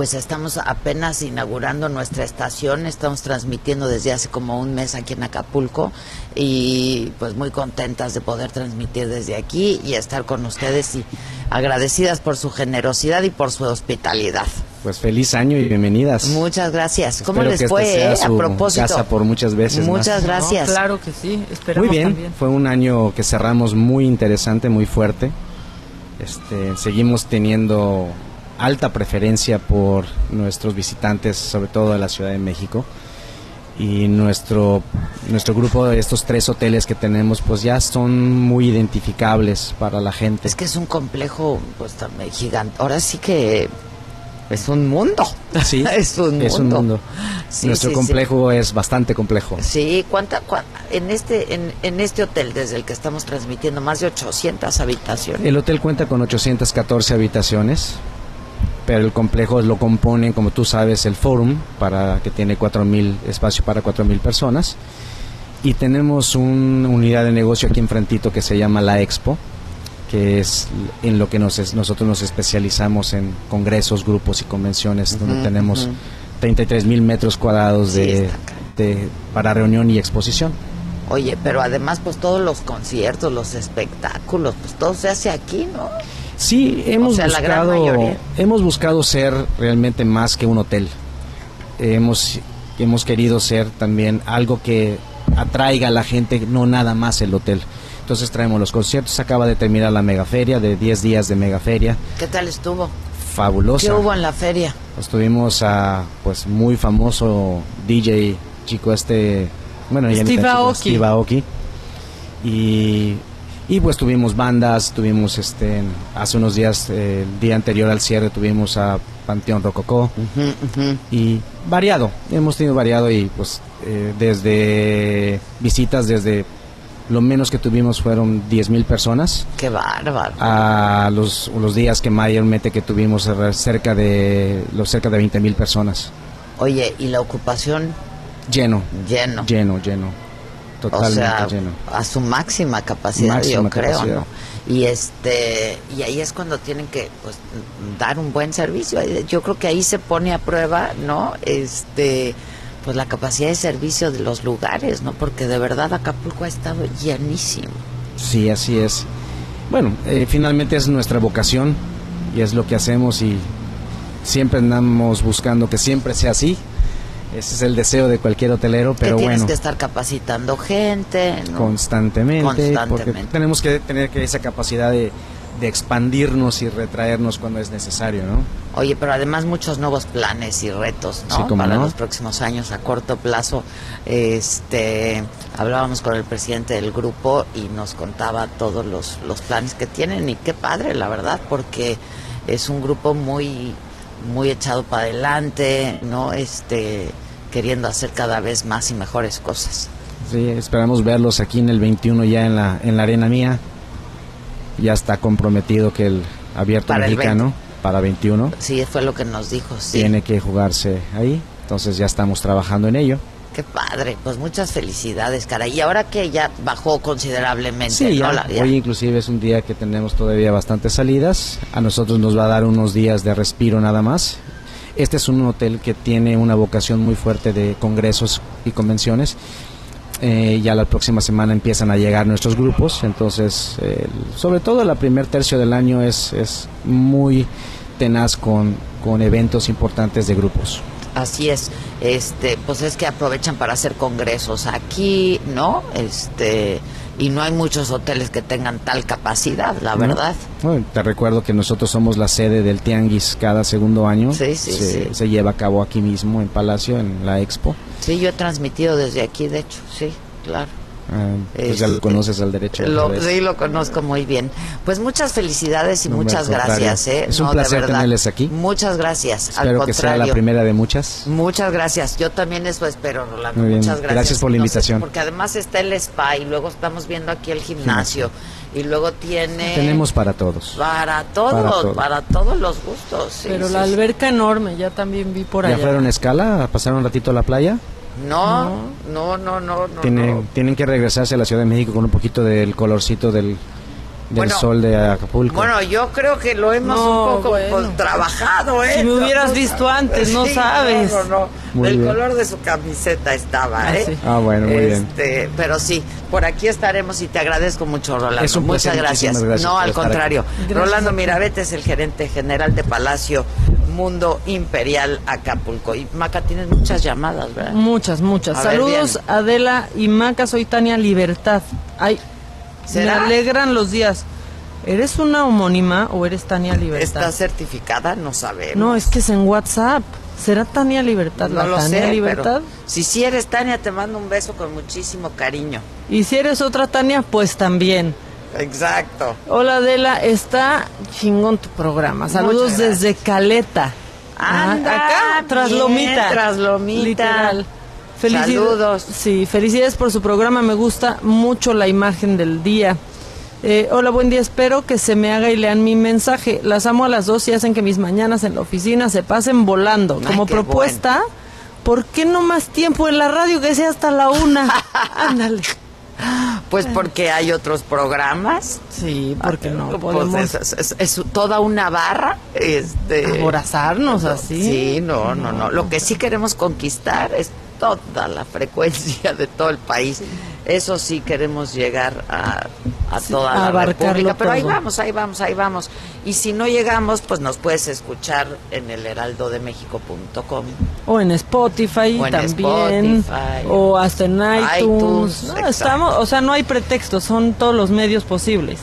E: pues estamos apenas inaugurando nuestra estación, estamos transmitiendo desde hace como un mes aquí en Acapulco y pues muy contentas de poder transmitir desde aquí y estar con ustedes y agradecidas por su generosidad y por su hospitalidad.
S: Pues feliz año y bienvenidas.
E: Muchas gracias. ¿Cómo
S: Espero
E: les
S: que
E: fue
S: sea
E: eh? a propósito?
S: casa por muchas veces.
E: Muchas
S: más.
E: gracias.
K: No, claro que sí. Esperamos
S: Muy bien,
K: también.
S: fue un año que cerramos muy interesante, muy fuerte. Este, seguimos teniendo alta preferencia por nuestros visitantes, sobre todo de la Ciudad de México. Y nuestro, nuestro grupo de estos tres hoteles que tenemos, pues ya son muy identificables para la gente.
E: Es que es un complejo pues también gigante. Ahora sí que es un mundo.
S: Sí,
E: es un mundo.
S: es un mundo.
E: Sí,
S: Nuestro
E: sí,
S: complejo es bastante complejo.
E: Sí, ¿cuánta, cua- en este en, en este hotel desde el que estamos transmitiendo más de 800 habitaciones?
S: El hotel cuenta con 814 habitaciones, pero el complejo lo componen, como tú sabes, el Forum, para que tiene 4.000 espacio para 4.000 personas. Y tenemos una unidad de negocio aquí enfrentito que se llama La Expo, que es en lo que nos es- nosotros nos especializamos en congresos, grupos y convenciones, donde tenemos. 33 mil metros cuadrados de- para reunión y exposición.
E: Oye, pero además pues todos los conciertos, los espectáculos, pues todo se hace aquí, ¿no?
S: Sí, hemos
E: O sea,
S: buscado hemos buscado ser realmente más que un hotel. Hemos hemos querido ser también algo que atraiga a la gente, no nada más el hotel. Entonces traemos los conciertos, acaba de terminar la megaferia de 10 días de megaferia,
E: ¿Qué tal estuvo?
S: fabulosa.
E: ¿Qué hubo en la feria?
S: Estuvimos a pues muy famoso DJ chico este, bueno,
K: Steve Aoki.
S: Steve Aoki. Y, y pues tuvimos bandas, tuvimos este, hace unos días, eh, el día anterior al cierre, tuvimos a Panteón Rococó. Y variado, hemos tenido variado y pues eh, desde visitas, desde lo menos que tuvimos fueron 10 mil personas.
E: Qué bárbaro.
S: A los, los días que mayormente que tuvimos cerca de los cerca de 20 mil personas.
E: Oye, ¿y la ocupación?
S: Lleno.
E: Lleno.
S: Lleno, lleno. Totalmente
E: o sea,
S: lleno.
E: a su máxima capacidad,
S: Máxima
E: yo creo,
S: capacidad.
E: ¿no? Y este y ahí es cuando tienen que pues dar un buen servicio. Yo creo que ahí se pone a prueba, ¿no? Este pues la capacidad de servicio de los lugares, ¿no? Porque de verdad Acapulco ha estado llenísimo.
S: Sí, así es. Bueno, eh, finalmente es nuestra vocación y es lo que hacemos y siempre andamos buscando que siempre sea así. Ese es el deseo de cualquier hotelero, pero
E: que tienes
S: bueno,
E: que estar capacitando gente, ¿no?
S: constantemente, porque
E: Constantemente.
S: tenemos que tener que esa capacidad de, de expandirnos y retraernos cuando es necesario, ¿no?
E: Oye, pero además muchos nuevos planes y retos, ¿no?
S: Sí,
E: Para
S: no.
E: los próximos años a corto plazo. Este, hablábamos con el presidente del grupo y nos contaba todos los, los planes que tienen y qué padre, la verdad, porque es un grupo muy muy echado para adelante, ¿no? Este, queriendo hacer cada vez más y mejores cosas.
S: Sí, esperamos verlos aquí en el 21 ya en la, en la arena mía. Ya está comprometido que el abierto
E: Para el
S: mexicano para 21
E: Sí, fue lo que nos dijo, sí.
S: tiene que jugarse ahí. Entonces ya estamos trabajando en ello.
E: Qué padre, pues muchas felicidades, cara. Y ahora que ya bajó considerablemente,
S: Sí,
E: ¿no?
S: ya.
E: La- ya.
S: hoy inclusive es un día que tenemos todavía bastantes salidas. A nosotros nos va a dar unos días de respiro nada más. Este es un hotel que tiene una vocación muy fuerte de congresos y convenciones. Eh, ya la próxima semana empiezan a llegar nuestros grupos, entonces eh, sobre todo la primer tercio del año es, es muy tenaz con, con eventos importantes de grupos.
E: Así es, este, pues es que aprovechan para hacer congresos aquí, ¿no? Este, y no hay muchos hoteles que tengan tal capacidad, la
S: ¿no?
E: verdad.
S: Bueno, te recuerdo que nosotros somos la sede del Tianguis cada segundo año.
E: Sí, sí,
S: se,
E: sí.
S: se lleva a cabo aquí mismo en Palacio, en la Expo.
E: Sí, yo he transmitido desde aquí, de hecho, sí, claro.
S: Ah, pues ya lo conoces al derecho.
E: Lo- sí, lo conozco muy bien. Pues muchas felicidades y
S: No,
E: muchas
S: al
E: gracias, ¿eh?
S: Es un
E: No,
S: placer tenerles aquí.
E: Muchas gracias. al
S: Espero que sea la primera de muchas.
E: Muchas gracias. Yo también eso espero, Rolando.
S: Muy bien.
E: Muchas gracias.
S: Gracias por la
E: No sé,
S: invitación.
E: porque además está el spa y luego estamos viendo aquí el gimnasio y luego tiene
S: Tenemos para todos.
E: para todos,
S: Para
E: para,
S: todo.
E: todos los gustos. sí,
K: Pero
E: sí,
K: la
E: sí.
K: alberca enorme, ya también vi por
S: ¿Ya
K: allá.
S: fueron a escala a pasar un ratito a la playa?
E: No, no, no, no, no.
S: tienen,
E: no.
S: tienen que regresarse a la Ciudad de México con un poquito del colorcito del, del
E: Bueno,
S: sol de Acapulco.
E: Bueno, yo creo que lo hemos
K: No,
E: un poco
K: bueno.
E: pues, trabajado, ¿eh?
K: Si me hubieras visto antes, no sabes.
E: No, no,
S: bien.
E: color de su camiseta estaba,
K: Ah,
E: ¿eh?
K: sí.
S: Ah, bueno, muy bien.
E: Este, Pero sí, por aquí estaremos y te agradezco mucho, Rolando.
S: Es un
E: Muchas gracias.
S: gracias
E: No, al contrario. Rolando. Mirabete es el gerente general de Palacio Mundo Imperial Acapulco. Y Maca, tienes muchas llamadas, ¿verdad?
K: Muchas, muchas.
E: A
K: Saludos. Adela y Maca, soy Tania Libertad. Ay,
E: ¿Será?
K: me alegran los días. ¿Eres una homónima o eres Tania Libertad?
E: ¿Está certificada? No sabemos.
K: No, es que es en WhatsApp. ¿Será Tania Libertad?
E: No
K: la
E: lo
K: Tania
E: sé,
K: Libertad.
E: pero si sí eres Tania, te mando un beso con muchísimo cariño.
K: Y si eres otra Tania, pues también.
E: Exacto.
K: Hola Adela, está chingón tu programa. Saludos desde Caleta. Ah, acá, tras
E: bien,
K: Lomita.
E: tras Lomita.
K: Literal. Felicidad-
E: Saludos.
K: Sí, felicidades por su programa. Me gusta mucho la imagen del día. Eh, hola, buen día. Espero que se me haga y lean mi mensaje. Las amo a las dos y hacen que mis mañanas en la oficina se pasen volando. Como propuesta, ¿por qué no más tiempo en la radio que sea hasta la una? Ándale.
E: Pues porque hay otros programas.
K: Sí, porque no
E: Pues
K: podemos
E: es, es- es- es toda una barra. Este,
K: aborazarnos así.
E: Sí, no, no, no. Lo que sí queremos conquistar es toda la frecuencia de todo el país. Eso sí queremos llegar a, a toda la república. Pero ahí vamos, ahí vamos, ahí vamos. Y si no llegamos, pues nos puedes escuchar en el heraldodemexico.com.
K: O en Spotify
E: O en
K: también.
E: Spotify.
K: O hasta en iTunes.
E: iTunes,
K: No,
E: exacto.
K: estamos, o sea, no hay pretextos, son todos los medios posibles.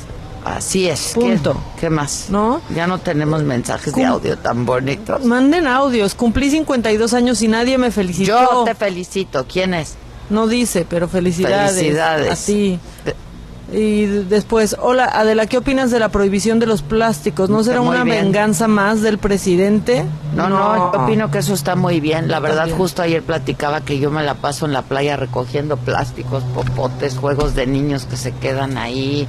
E: Así es.
K: Punto.
E: ¿Qué, qué más?
K: ¿No?
E: Ya no tenemos mensajes de audio tan bonitos.
K: Manden audios. Cumplí 52 años y nadie me felicitó.
E: Yo te felicito. ¿Quién es?
K: No dice, pero felicidades.
E: Felicidades.
K: A ti. Y después, hola Adela, ¿qué opinas de la prohibición de los plásticos? ¿No será una
E: bien.
K: venganza más del presidente?
E: No, no, yo opino que eso está muy bien. La verdad, justo ayer platicaba que yo me la paso en la playa recogiendo plásticos, popotes, juegos de niños que se quedan ahí.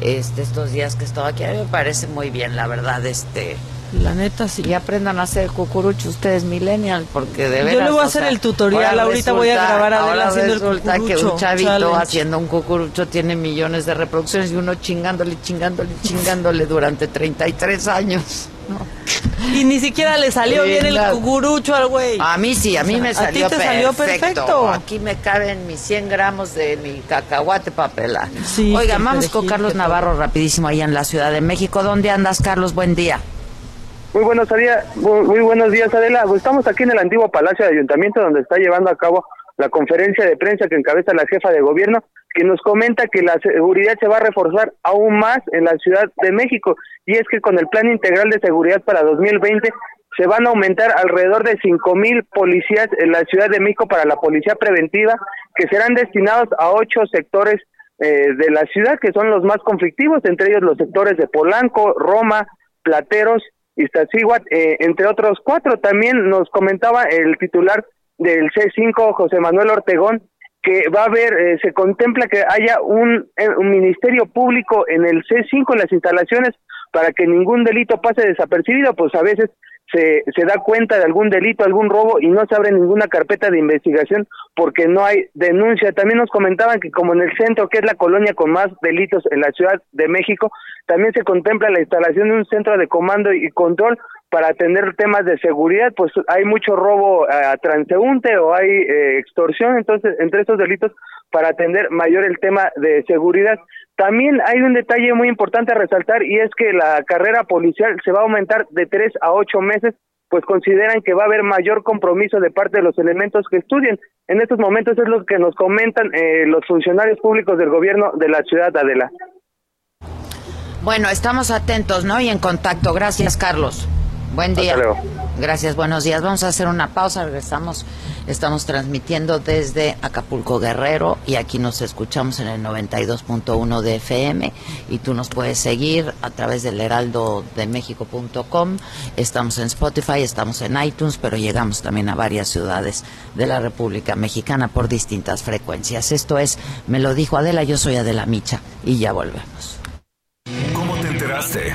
E: Este, estos días que estaba aquí, a mí me parece muy bien, la verdad, este.
K: La neta sí.
E: Y aprendan a hacer cucurucho ustedes millennial, porque de
K: Yo
E: veras.
K: le voy a hacer
E: sea,
K: el tutorial, ahorita voy a grabar a Adela
E: ahora
K: haciendo el
E: resulta que
K: cucurucho
E: un chavito
K: challenge.
E: haciendo un cucurucho tiene millones de reproducciones y uno chingándole, chingándole, chingándole durante 33 años.
K: Y ni siquiera le salió
E: Sí,
K: bien el cucurucho al güey.
E: A mí sí, a mí
K: O sea,
E: me
K: a
E: salió,
K: ti te salió perfecto.
E: Aquí me caben mis 100 gramos de mi cacahuate papela.
K: Sí, que
E: vamos con Carlos Navarro rapidísimo ahí en la Ciudad de México. ¿Dónde andas, Carlos? Buen día.
T: Muy buenos días, muy, buenos días, Adela. Pues estamos aquí en el antiguo Palacio de Ayuntamiento donde está llevando a cabo la conferencia de prensa que encabeza la jefa de gobierno, que nos comenta que la seguridad se va a reforzar aún más en la Ciudad de México. Y es que con el Plan Integral de Seguridad para 2020 se van a aumentar alrededor de cinco mil policías en la Ciudad de México para la policía preventiva, que serán destinados a ocho sectores eh, de la ciudad, que son los más conflictivos, entre ellos los sectores de Polanco, Roma, Plateros, Iztaccíhuatl, eh, entre otros cuatro. También nos comentaba el titular del C5, José Manuel Ortegón, que va a haber, eh, se contempla que haya un, eh, un ministerio público en el C5, en las instalaciones, para que ningún delito pase desapercibido, pues a veces se, se da cuenta de algún delito, algún robo y no se abre ninguna carpeta de investigación porque no hay denuncia. También nos comentaban que como en el centro, que es la colonia con más delitos en la Ciudad de México, también se contempla la instalación de un centro de comando y control para atender temas de seguridad, pues hay mucho robo a transeúnte o hay eh, extorsión, entonces entre estos delitos para atender mayor el tema de seguridad. También hay un detalle muy importante a resaltar y es que la carrera policial se va a aumentar de tres a ocho meses, pues consideran que va a haber mayor compromiso de parte de los elementos que estudien. En estos momentos es lo que nos comentan eh, los funcionarios públicos del gobierno de la ciudad de Adela.
E: Bueno, estamos atentos, ¿no? Y en contacto. Gracias, Carlos. Buen día.
T: Hasta luego.
E: Gracias, buenos días. Vamos a hacer una pausa, regresamos. Estamos transmitiendo desde Acapulco Guerrero y aquí nos escuchamos en el 92.1 de FM y tú nos puedes seguir a través del heraldodemexico.com. Estamos en Spotify, estamos en iTunes, pero llegamos también a varias ciudades de la República Mexicana por distintas frecuencias. Esto es Me lo dijo Adela, yo soy Adela Micha y ya volvemos.
C: ¿Cómo te enteraste?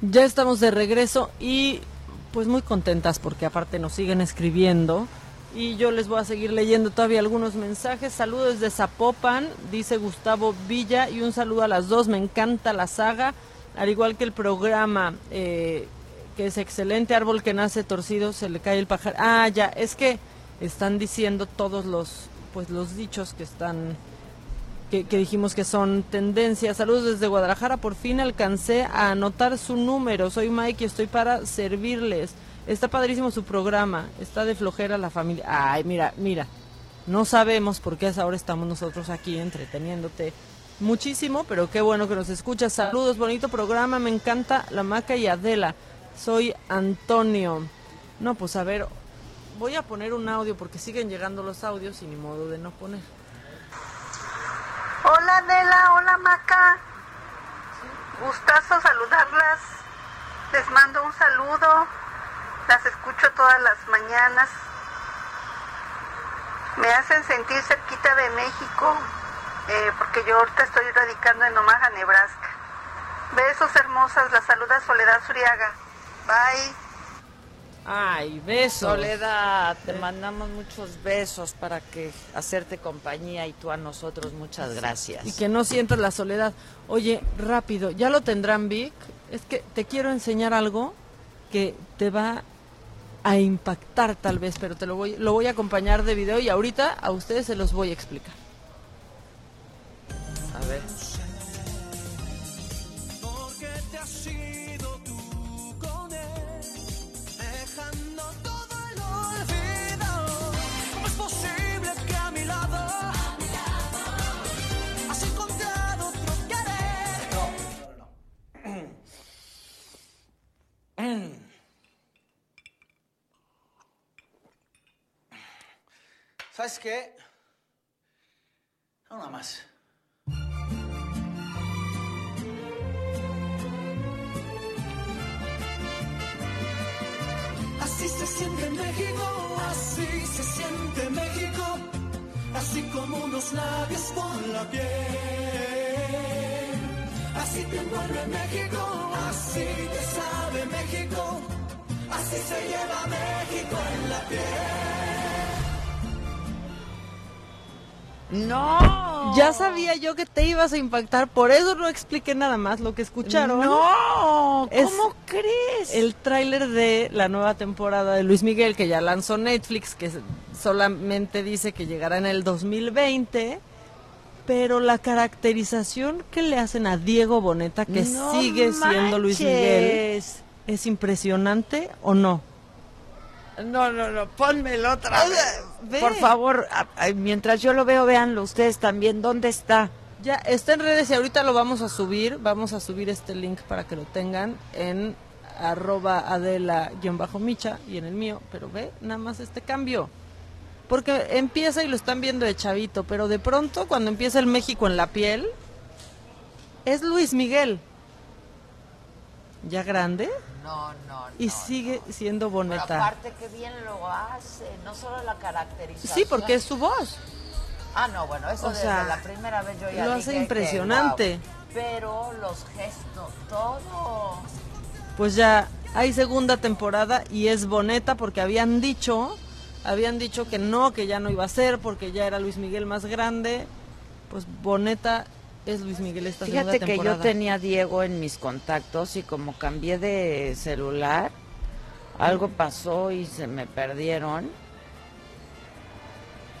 K: Ya estamos de regreso y pues muy contentas porque aparte nos siguen escribiendo y yo les voy a seguir leyendo todavía algunos mensajes. Saludos de Zapopan, dice Gustavo Villa y un saludo a las dos. Me encanta la saga, al igual que el programa eh, que es excelente. Árbol que nace torcido, se le cae el pájaro. Ah, ya, es que están diciendo todos los pues los dichos que están que, que dijimos que son tendencias. Saludos desde Guadalajara. Por fin alcancé a anotar su número. Soy Mike y estoy para servirles. Está padrísimo su programa. Está de flojera la familia. Ay, mira, mira. No sabemos por qué a esa hora estamos nosotros aquí entreteniéndote muchísimo, pero qué bueno que nos escuchas. Saludos, bonito programa. Me encanta la maca y Adela. Soy Antonio. No, pues a ver, voy a poner un audio porque siguen llegando los audios y ni modo de no poner.
U: Hola Adela, hola Maca. Gustazo saludarlas. Les mando un saludo. Las escucho todas las mañanas. Me hacen sentir cerquita de México, eh, porque yo ahorita estoy radicando en Omaha, Nebraska. Besos hermosas, la saluda Soledad Zuriaga. Bye.
K: Ay, besos.
E: Soledad, te mandamos muchos besos para que hacerte compañía y tú a nosotros muchas gracias.
K: Y que no sientas la soledad. Oye, rápido, ¿ya lo tendrán Vic? Es que te quiero enseñar algo que te va a impactar tal vez, pero te lo voy, lo voy a acompañar de video y ahorita a ustedes se los voy a explicar.
E: A ver.
V: ¿Sabes qué? Una más.
D: Así se siente México, así se siente México, así como unos labios con la piel. Así te envuelve México, así te sabe México, así se lleva México en la piel.
E: No.
K: Ya sabía yo que te ibas a impactar, por eso no expliqué nada más lo que escucharon.
E: No,
K: Es
E: ¿cómo crees?
K: El tráiler de la nueva temporada de Luis Miguel que ya lanzó Netflix, que solamente dice que llegará en el 2020, pero la caracterización que le hacen a Diego Boneta, que
E: No
K: sigue siendo Luis Miguel. ¿es impresionante o no?
E: No, no, no, pónmelo otra vez.
K: ve.
E: Por favor, mientras yo lo veo, véanlo ustedes también. ¿Dónde está?
K: Ya está en redes y ahorita lo vamos a subir. Vamos a subir este link para que lo tengan en arroba adela-micha y en el mío. Pero ve nada más este cambio. Porque empieza y lo están viendo de chavito, pero de pronto cuando empieza el México en la piel, es Luis Miguel. Ya grande
E: No, no,
K: y sigue siendo
E: Pero
K: boneta.
E: aparte que bien lo hace, no solo la caracterización.
K: Sí, porque es su voz.
E: Ah, no, bueno, eso
K: O
E: desde
K: sea,
E: la primera vez yo ya
K: lo
E: dije
K: hace
E: que,
K: impresionante.
E: wow. Pero los gestos, todo.
K: pues ya hay segunda temporada y es boneta porque habían dicho, habían dicho que no, que ya no iba a ser porque ya era Luis Miguel más grande. Pues boneta es Luis Miguel esta
E: Fíjate que yo tenía a Diego en mis contactos y como cambié de celular, algo pasó y se me perdieron.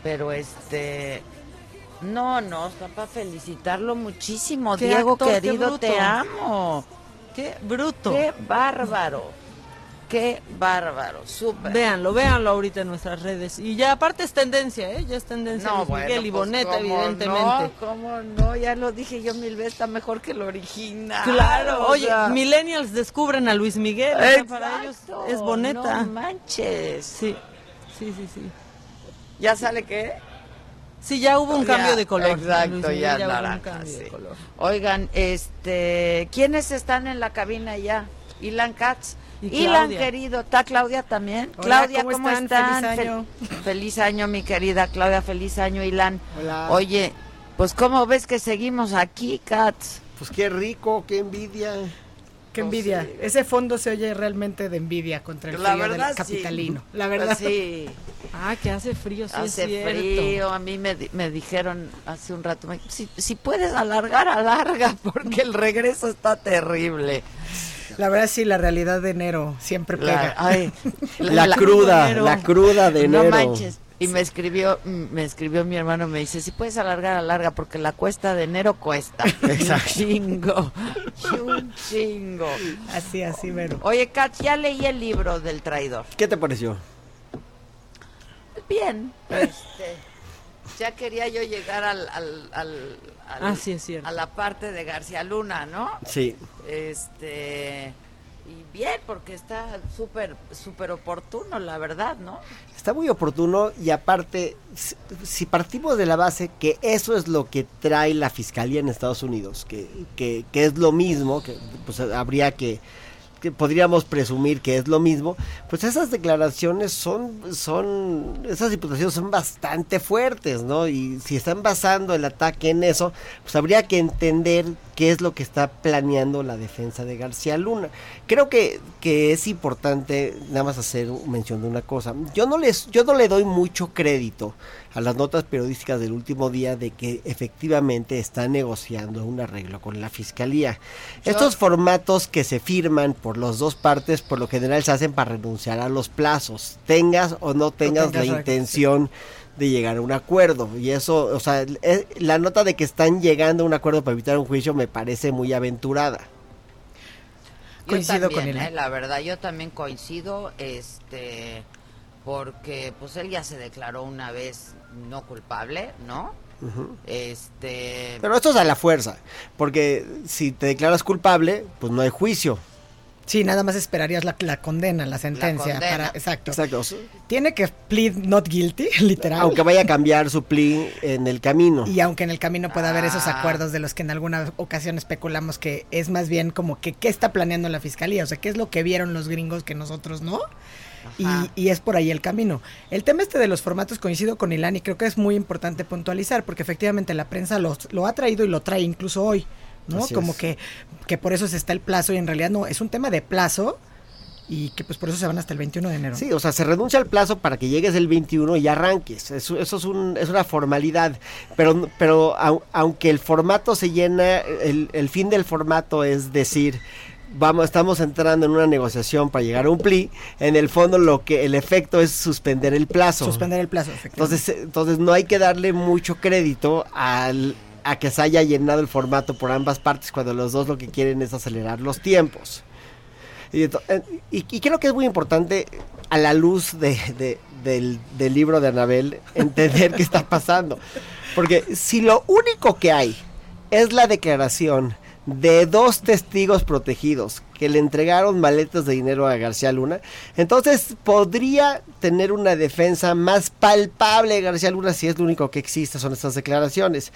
E: Pero este no, no, está para felicitarlo muchísimo, Diego
K: actor,
E: querido, te amo.
K: Qué bruto.
E: Qué bárbaro. Qué bárbaro, súper.
K: Véanlo, véanlo ahorita en nuestras redes. Y ya aparte es tendencia, ¿eh? Ya es tendencia
E: No,
K: Luis
E: bueno,
K: Miguel y
E: pues,
K: Boneta,
E: ¿cómo
K: evidentemente.
E: No, ¿Cómo no? Ya lo dije yo mil veces, está mejor que el original.
K: Claro, oye,
E: sea.
K: millennials descubren a Luis Miguel, o sea, para ellos es boneta.
E: No manches.
K: Sí, sí, sí, sí.
E: ¿Ya sale qué?
K: Sí, ya hubo un
E: Ya,
K: cambio de color.
E: Exacto,
K: Miguel
E: ya,
K: un
E: naranja, sí.
K: color.
E: Oigan, este, ¿quiénes están en la cabina ya? Ilan Katz.
K: Y
E: Ilan,
K: Claudia.
E: querido, ¿está Claudia también?
W: Hola,
E: Claudia,
W: ¿cómo
E: ¿cómo,
W: están?
E: están?
W: Feliz año.
E: Fel- feliz año, mi querida Claudia, feliz año, Ilan.
W: Hola.
E: Oye, pues ¿cómo ves que seguimos aquí, Katz?
W: Pues qué rico, qué envidia. Qué
E: No
W: envidia.
E: sé.
W: Ese fondo se oye realmente de envidia contra el
E: La
W: frío
E: verdad,
W: del
E: sí.
W: capitalino. La verdad.
E: Sí.
K: Ah, que hace frío, sí es
E: Hace
K: cierto.
E: frío, a mí me, di- me dijeron hace un rato, me- si, si puedes alargar, alarga, porque el regreso está terrible.
W: La verdad sí, la realidad de enero siempre
E: La-
W: pega.
E: ay,
W: La
E: cruda,
W: enero.
E: la
W: cruda de
E: No
W: enero.
E: manches. Y me escribió, mm, me escribió mi hermano, me dice, si puedes alargar, alarga, porque la cuesta de enero cuesta.
W: Exacto.
E: Un chingo, un chingo.
W: Así, así, mero.
E: Oye, Kat, ya leí el libro del traidor.
W: ¿Qué te pareció?
E: Bien, este, ya quería yo llegar al, al, al, al-
K: Ah, sí, es cierto.
E: a la parte de García Luna, ¿no?
W: Sí.
E: Este, y bien, porque está súper, súper oportuno, la verdad, ¿no?
X: Está muy oportuno y aparte, si- si partimos de la base que eso es lo que trae la fiscalía en Estados Unidos, que, que, que es lo mismo, que pues habría que, que podríamos presumir que es lo mismo, pues esas declaraciones son, son, esas imputaciones son bastante fuertes, ¿no? Y si están basando el ataque en eso, pues habría que entender qué es lo que está planeando la defensa de García Luna. Creo que, que es importante nada más hacer mención de una cosa. Yo no les, yo no le doy mucho crédito a las notas periodísticas del último día de que efectivamente están negociando un arreglo con la fiscalía. Estos formatos que se firman por las dos partes, por lo general se hacen para renunciar a los plazos, tengas o no tengas
W: tengas
X: la
W: la-
X: intención de llegar a un acuerdo. Y eso, o sea, es- la nota de que están llegando a un acuerdo para evitar un juicio me parece muy aventurada.
E: Yo
W: Coincido
E: también,
W: con él.
E: ¿eh? La verdad, yo también coincido, este, porque pues él ya se declaró una vez no culpable, ¿no? Este,
X: Pero esto es a la fuerza, porque si te declaras culpable, pues no hay juicio.
W: Sí, nada más esperarías la, la condena, la sentencia.
X: condena.
W: Para, exacto.
X: Exacto.
W: Tiene que plead not guilty, literal.
X: Aunque vaya a cambiar su plea en el camino.
W: Y aunque en el camino pueda haber esos
X: Ah.
W: acuerdos de los que en alguna ocasión especulamos que es más bien como que qué está planeando la fiscalía, o sea, qué es lo que vieron los gringos que nosotros no. Y, y es por ahí el camino. El tema este de los formatos coincido con Ilan y creo que es muy importante puntualizar porque efectivamente la prensa lo, lo ha traído y lo trae incluso hoy, ¿no?
X: Así
W: como
X: es.
W: que, que por eso se está el plazo y en realidad no, es un tema de plazo y que pues por eso se van hasta el 21 de enero.
X: Sí, o sea, se renuncia al plazo para que llegues el 21 y arranques. Eso, eso es, un- es una formalidad. Pero, pero au- aunque el formato se llena, el, el fin del formato es decir, vamos, estamos entrando en una negociación para llegar a un pli, en el fondo lo que el efecto es suspender el plazo.
W: Suspender el plazo, efectivamente.
X: Entonces, eh, entonces no hay que darle mucho crédito al, a que se haya llenado el formato por ambas partes cuando los dos lo que quieren es acelerar los tiempos. Y, eh, y- y creo que es muy importante a la luz de- de- del, del libro de Anabel entender qué está pasando. Porque si lo único que hay es la declaración de dos testigos protegidos que le entregaron maletas de dinero a García Luna, entonces podría tener una defensa más palpable García Luna si es lo único que existe, son estas declaraciones.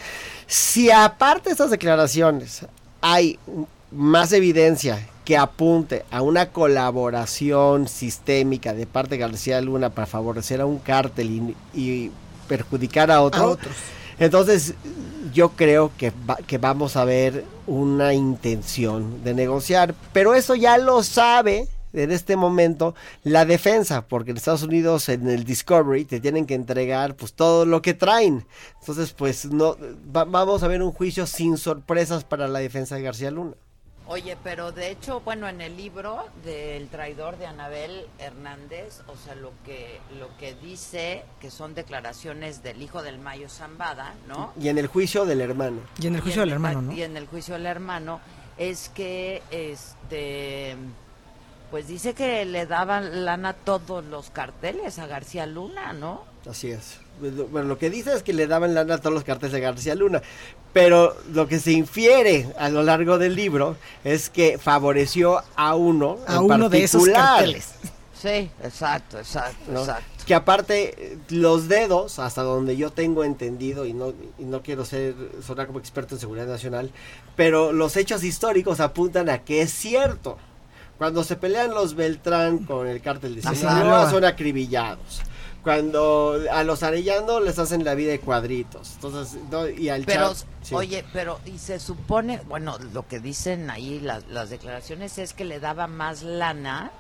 X: Si aparte de estas declaraciones hay más evidencia que apunte a una colaboración sistémica de parte de García Luna para favorecer a un cártel y, y perjudicar a otro,
W: A otros.
X: Entonces yo creo que, va- que vamos a ver una intención de negociar, pero eso ya lo sabe en este momento la defensa, porque en Estados Unidos en el Discovery te tienen que entregar pues todo lo que traen. Entonces pues no va- vamos a ver un juicio sin sorpresas para la defensa de García Luna.
E: Oye, pero de hecho, bueno, en el libro del traidor de Anabel Hernández, o sea, lo que lo que dice que son declaraciones del hijo del Mayo Zambada, ¿no?
X: Y en el juicio del hermano.
W: Y en el juicio
E: en-
W: del hermano, ¿no?
E: Y en el juicio del hermano es que este pues dice que le daban lana a todos los carteles a García Luna, ¿no?
X: Así es. Bueno, lo que dice es que le daban lana a todos los carteles de García Luna, pero lo que se infiere a lo largo del libro es que favoreció a uno
W: A
X: en
W: uno de esos
X: particular,
W: carteles.
E: Sí, exacto, exacto,
X: ¿no?
E: exacto.
X: Que aparte los dedos, hasta donde yo tengo entendido y no y no quiero ser sonar como experto en seguridad nacional, pero los hechos históricos apuntan a que es cierto. Cuando se pelean los Beltrán con el cártel de
W: Ajá.
X: Sinaloa son acribillados. Cuando a los Arellano les hacen la vida de cuadritos. Entonces, no, y al
E: Pero,
X: sí.
E: oye, pero, y se supone, bueno, lo que dicen ahí las, las declaraciones es que le daba más lana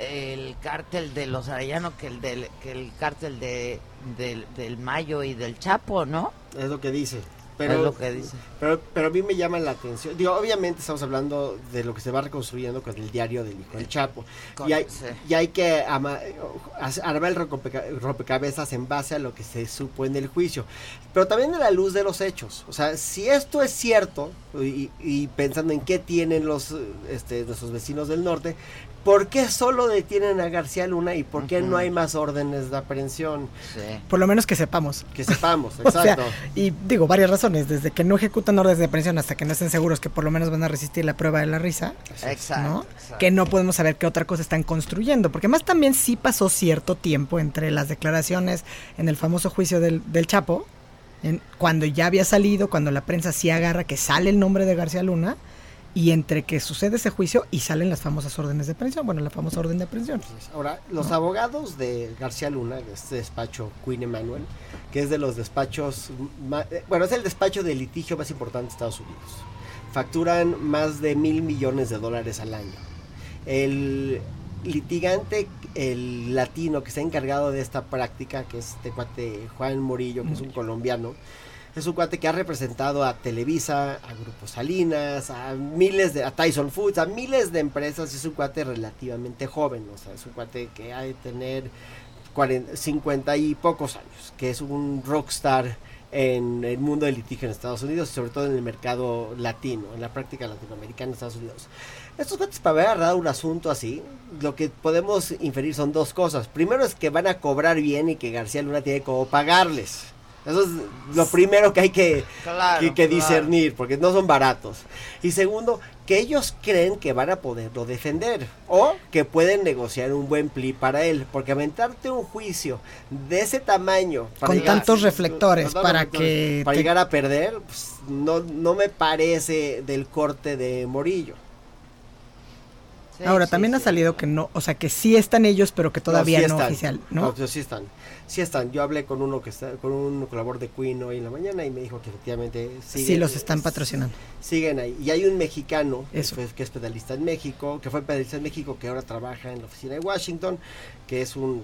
E: el cártel de los Arellano que el del, que el cártel de, del, del Mayo y del Chapo, ¿no?
X: Es lo que dice. Pero,
E: Es lo que dice.
X: Pero, pero a mí me llama la atención. Digo, obviamente estamos hablando de lo que se va reconstruyendo con el diario del hijo del Chapo.
E: Con-
X: Y hay,
E: sí.
X: y hay que ama- armar el rompeca- rompecabezas en base a lo que se supo en el juicio. Pero también de la luz de los hechos. O sea, si esto es cierto, y, y pensando en qué tienen los este, nuestros vecinos del norte, ¿por qué solo detienen a García Luna y por qué no hay más órdenes de aprehensión?
W: Por lo menos que sepamos.
X: Que sepamos,
W: O sea,
X: exacto.
W: y digo, varias razones, desde que no ejecutan órdenes de aprehensión hasta que no estén seguros que por lo menos van a resistir la prueba de la risa,
E: Exacto.
W: ¿no?
E: exacto.
W: Que no podemos saber qué otra cosa están construyendo, porque más también sí pasó cierto tiempo entre las declaraciones en el famoso juicio del, del Chapo, en- cuando ya había salido, cuando la prensa sí agarra que sale el nombre de García Luna, y entre que sucede ese juicio y salen las famosas órdenes de aprehensión, bueno, la famosa orden de aprehensión.
X: Ahora, los abogados de García Luna, de este despacho Queen Emanuel, que es de los despachos, ma- eh, bueno, es el despacho de litigio más importante de Estados Unidos. Facturan más de mil millones de dólares al año. El litigante, el latino que está encargado de esta práctica, que es este cuate Juan Morillo, que es un colombiano, Es un cuate que ha representado a Televisa, a Grupo Salinas, a miles de, a Tyson Foods, a miles de empresas. Es un cuate relativamente joven, o sea, es un cuate que ha de tener 40, 50 y pocos años, que es un rockstar en el mundo del litigio en Estados Unidos y sobre todo en el mercado latino, en la práctica latinoamericana en Estados Unidos. Estos cuates para haber agarrado un asunto así, lo que podemos inferir son dos cosas. Primero es que van a cobrar bien y que García Luna tiene como pagarles. Eso es lo primero que hay que,
E: Claro,
X: que, que
E: claro.
X: discernir, porque no son baratos. Y segundo, que ellos creen que van a poderlo defender o que pueden negociar un buen pli para él, porque aventarte un juicio de ese tamaño para
W: Con
X: llegar-
W: tantos reflectores para
X: reflectores,
W: que
X: para
W: te-
X: llegar a perder, pues, no, no me parece del corte de Morillo.
W: Ahora, también ha salido que no, o sea, que sí están ellos, pero que todavía no,
X: están.
W: oficial, ¿no?
X: sí están. Sí están. Yo hablé con uno que está, con un colaborador de Queen hoy en la mañana y me dijo que efectivamente
W: sí los están patrocinando.
X: siguen ahí. Y hay un mexicano que
W: Eso.
X: fue- que es pedalista en México, que fue pedalista en México, que ahora trabaja en la oficina de Washington, que es un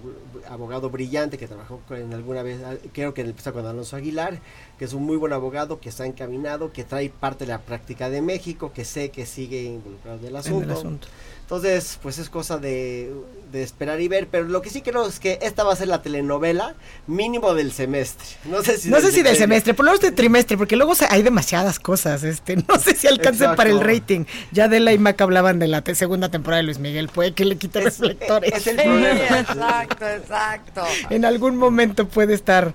X: abogado brillante que trabajó en alguna vez, creo que en el con Alonso Aguilar, que es un muy buen abogado, que está encaminado, que trae parte de la práctica de México, que sé que sigue involucrado en el
W: En el
X: asunto. Entonces, pues es cosa de, de esperar y ver, pero lo que sí creo es que esta va a ser la telenovela mínimo del semestre. No sé si
W: No sé si del semestre, por lo menos de trimestre, porque luego se- hay demasiadas cosas, este, no sé si alcancen
X: Exacto.
W: para el rating. Ya Adela y Mac hablaban de la te- segunda temporada de Luis Miguel, puede que le quite reflectores.
X: es el
E: Sí, exacto, exacto.
W: En algún momento puede estar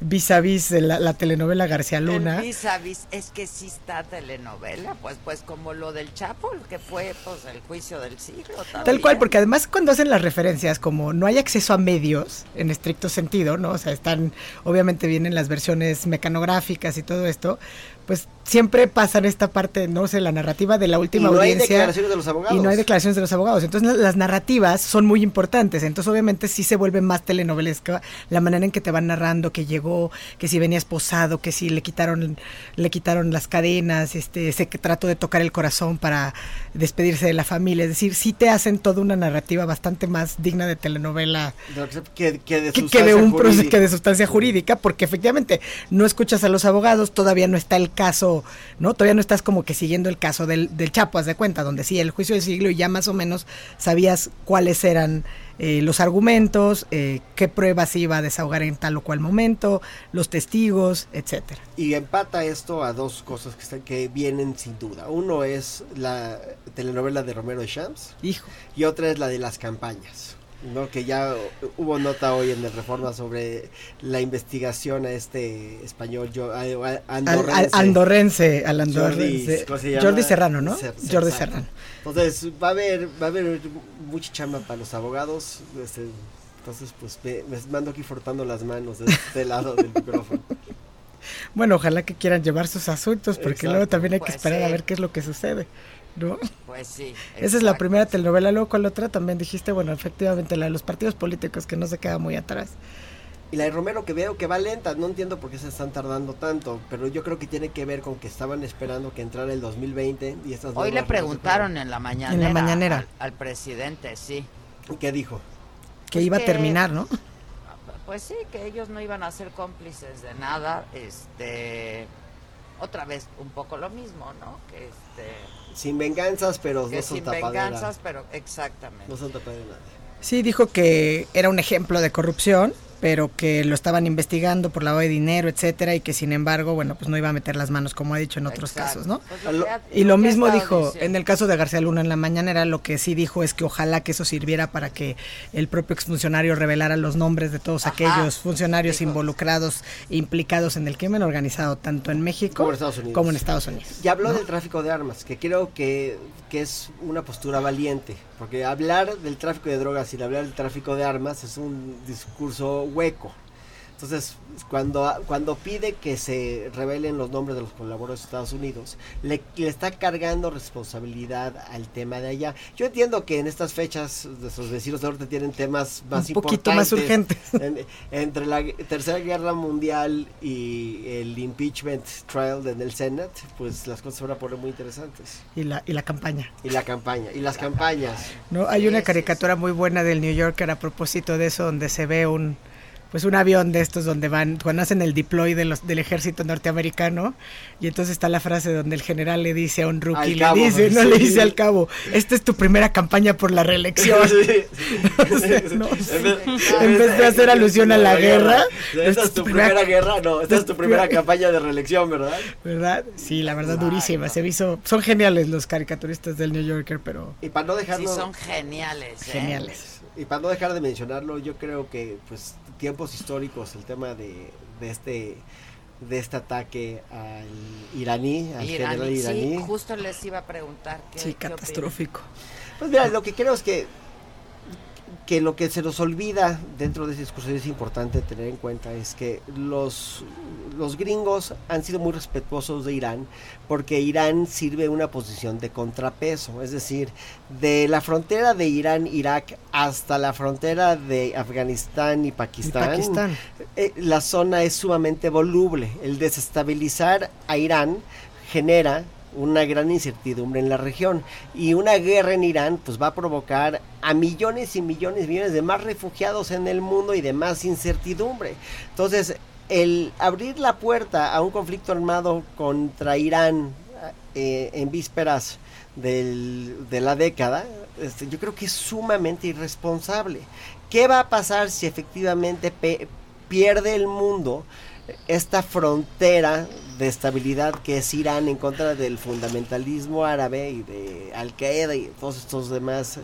W: vis a vis la, la telenovela García Luna.
E: El vis es que sí está telenovela, pues pues como lo del Chapo, que fue pues el juicio del siglo.
W: Tal
E: también.
W: cual, porque además cuando hacen las referencias, como no hay acceso a medios en estricto sentido, ¿no? O sea, están, obviamente vienen las versiones mecanográficas y todo esto, pues siempre pasan esta parte, no sé, la narrativa de la última
X: Y no hay
W: audiencia.
X: declaraciones de los abogados.
W: Y no hay declaraciones de los abogados. Entonces la- las narrativas son muy importantes. Entonces obviamente sí se vuelve más telenovelesca la manera en que te van narrando que llegó, que si venía esposado, que si le quitaron, le quitaron las cadenas, este, se trató de tocar el corazón para despedirse de la familia. Es decir, sí te hacen toda una narrativa bastante más digna de telenovela
X: De lo que se- que, que de
W: que, que
X: sustancia
W: de un proceso
X: jurídica.
W: que de sustancia jurídica, porque efectivamente no escuchas a los abogados, todavía no está el caso, ¿no? Todavía no estás como que siguiendo el caso del, del Chapo, haz de cuenta, donde sí, el juicio del siglo y ya más o menos sabías cuáles eran eh, los argumentos, eh, qué pruebas iba a desahogar en tal o cual momento, los testigos, etcétera.
X: Y empata esto a dos cosas que, están, que vienen sin duda. Uno es la telenovela de Romero de Champs.
W: Hijo.
X: Y otra es la de las campañas. ¿No? Que ya hubo nota hoy en el Reforma sobre la investigación a este español yo, a- andorrense.
W: al andorrense, al
X: Jordi,
W: Serrano, ¿no?
X: Cer-
W: Jordi
X: exacto.
W: Serrano.
X: Entonces va a haber va a haber mucha chamba para los abogados. este, entonces pues me, me mando aquí frotando las manos de este lado del micrófono.
W: Bueno, ojalá que quieran llevar sus asuntos, porque
X: Exacto.
W: luego también hay que esperar a ver qué es lo que sucede, ¿no?
E: Pues sí.
W: Esa es la primera telenovela, luego cuál otra también dijiste, bueno, efectivamente la de los partidos políticos que no se queda muy atrás.
X: Y la de Romero que veo que va lenta, no entiendo por qué se están tardando tanto, pero yo creo que tiene que ver con que estaban esperando que entrara el 2020 y estas
E: Hoy le
X: normas no se
E: preguntaron
X: pueden.
E: en la mañanera.
W: mañanera.
E: Al, al presidente, sí.
X: ¿Y ¿Qué dijo?
W: Que
E: Pues
W: iba a terminar, ¿no?
E: Pues sí, que ellos no iban a ser cómplices de nada. Este. Otra vez, un poco lo mismo, ¿no? Que este.
X: Sin venganzas, pero
E: que
X: no son
E: sin
X: tapadera.
E: venganzas, pero exactamente.
X: No son tapadera de nadie.
W: Sí, dijo que era un ejemplo de corrupción, pero que lo estaban investigando por lavado de dinero, etcétera, y que sin embargo, bueno, pues no iba a meter las manos como ha dicho en otros
E: Exacto.
W: casos, ¿no?
E: Pues
W: Y lo mismo dijo
E: diciendo.
W: en el caso de García Luna en la mañanera, lo que sí dijo es que ojalá que eso sirviera para que el propio exfuncionario revelara los nombres de todos
E: Ajá,
W: aquellos funcionarios involucrados e implicados en el crimen organizado, tanto en México
X: Como en Estados Unidos.
W: como en Estados Unidos.
X: Y habló
W: ¿no?
X: del tráfico de armas, que creo que, que es una postura valiente, porque hablar del tráfico de drogas y hablar del tráfico de armas es un discurso hueco. Entonces, cuando, cuando pide que se revelen los nombres de los colaboradores de Estados Unidos, le, le está cargando responsabilidad al tema de allá. Yo entiendo que en estas fechas nuestros vecinos de norte tienen temas más
W: Un poquito más
X: importantes.
W: urgentes.
X: En- entre la Tercera Guerra Mundial y el impeachment trial en el Senate, pues las cosas se van a poner muy interesantes.
W: Y la, y la campaña.
X: Y la campaña, y las campañas.
W: ¿no? Hay una caricatura muy buena del New Yorker a propósito de eso, donde se ve un pues un avión de estos donde van, cuando hacen el deploy de los, del ejército norteamericano, y entonces está la frase donde el general le dice a un rookie, le
X: cabo,
W: dice, no
X: sí.
W: le dice al cabo, esta es tu primera campaña por la reelección. O sea, no sé. En vez de hacer alusión a la guerra,
X: Esta es tu primera guerra, no, esta es tu primera campaña de reelección, ¿verdad?
W: ¿Verdad? Sí, la verdad, durísima. Se hizo, son geniales los caricaturistas del New Yorker, pero
X: Y para no dejarlo...
E: Sí, son geniales. ¿eh?
W: geniales.
X: Y para no dejar de mencionarlo, yo creo que pues tiempos históricos, el tema de, de este de este ataque al iraní, al general
E: Iraní, sí,
X: iraní.
E: justo les iba a preguntar. ¿qué,
W: Sí,
E: qué
W: catastrófico.
X: Pues mira, lo que creo es que que lo que se nos olvida dentro de ese discurso y es importante tener en cuenta es que los, los gringos han sido muy respetuosos de Irán porque Irán sirve una posición de contrapeso, es decir, de la frontera de Irán-Irak hasta la frontera de Afganistán y Pakistán,
W: Pakistán.
X: eh, la zona es sumamente voluble. El desestabilizar a Irán genera una gran incertidumbre en la región y una guerra en Irán pues va a provocar a millones y millones y millones de más refugiados en el mundo y de más incertidumbre. Entonces, el abrir la puerta a un conflicto armado contra Irán eh, en vísperas del- de la década, este, yo creo que es sumamente irresponsable. ¿Qué va a pasar si efectivamente pierde el mundo esta frontera de estabilidad que es Irán en contra del fundamentalismo árabe y de Al Qaeda y todos estos demás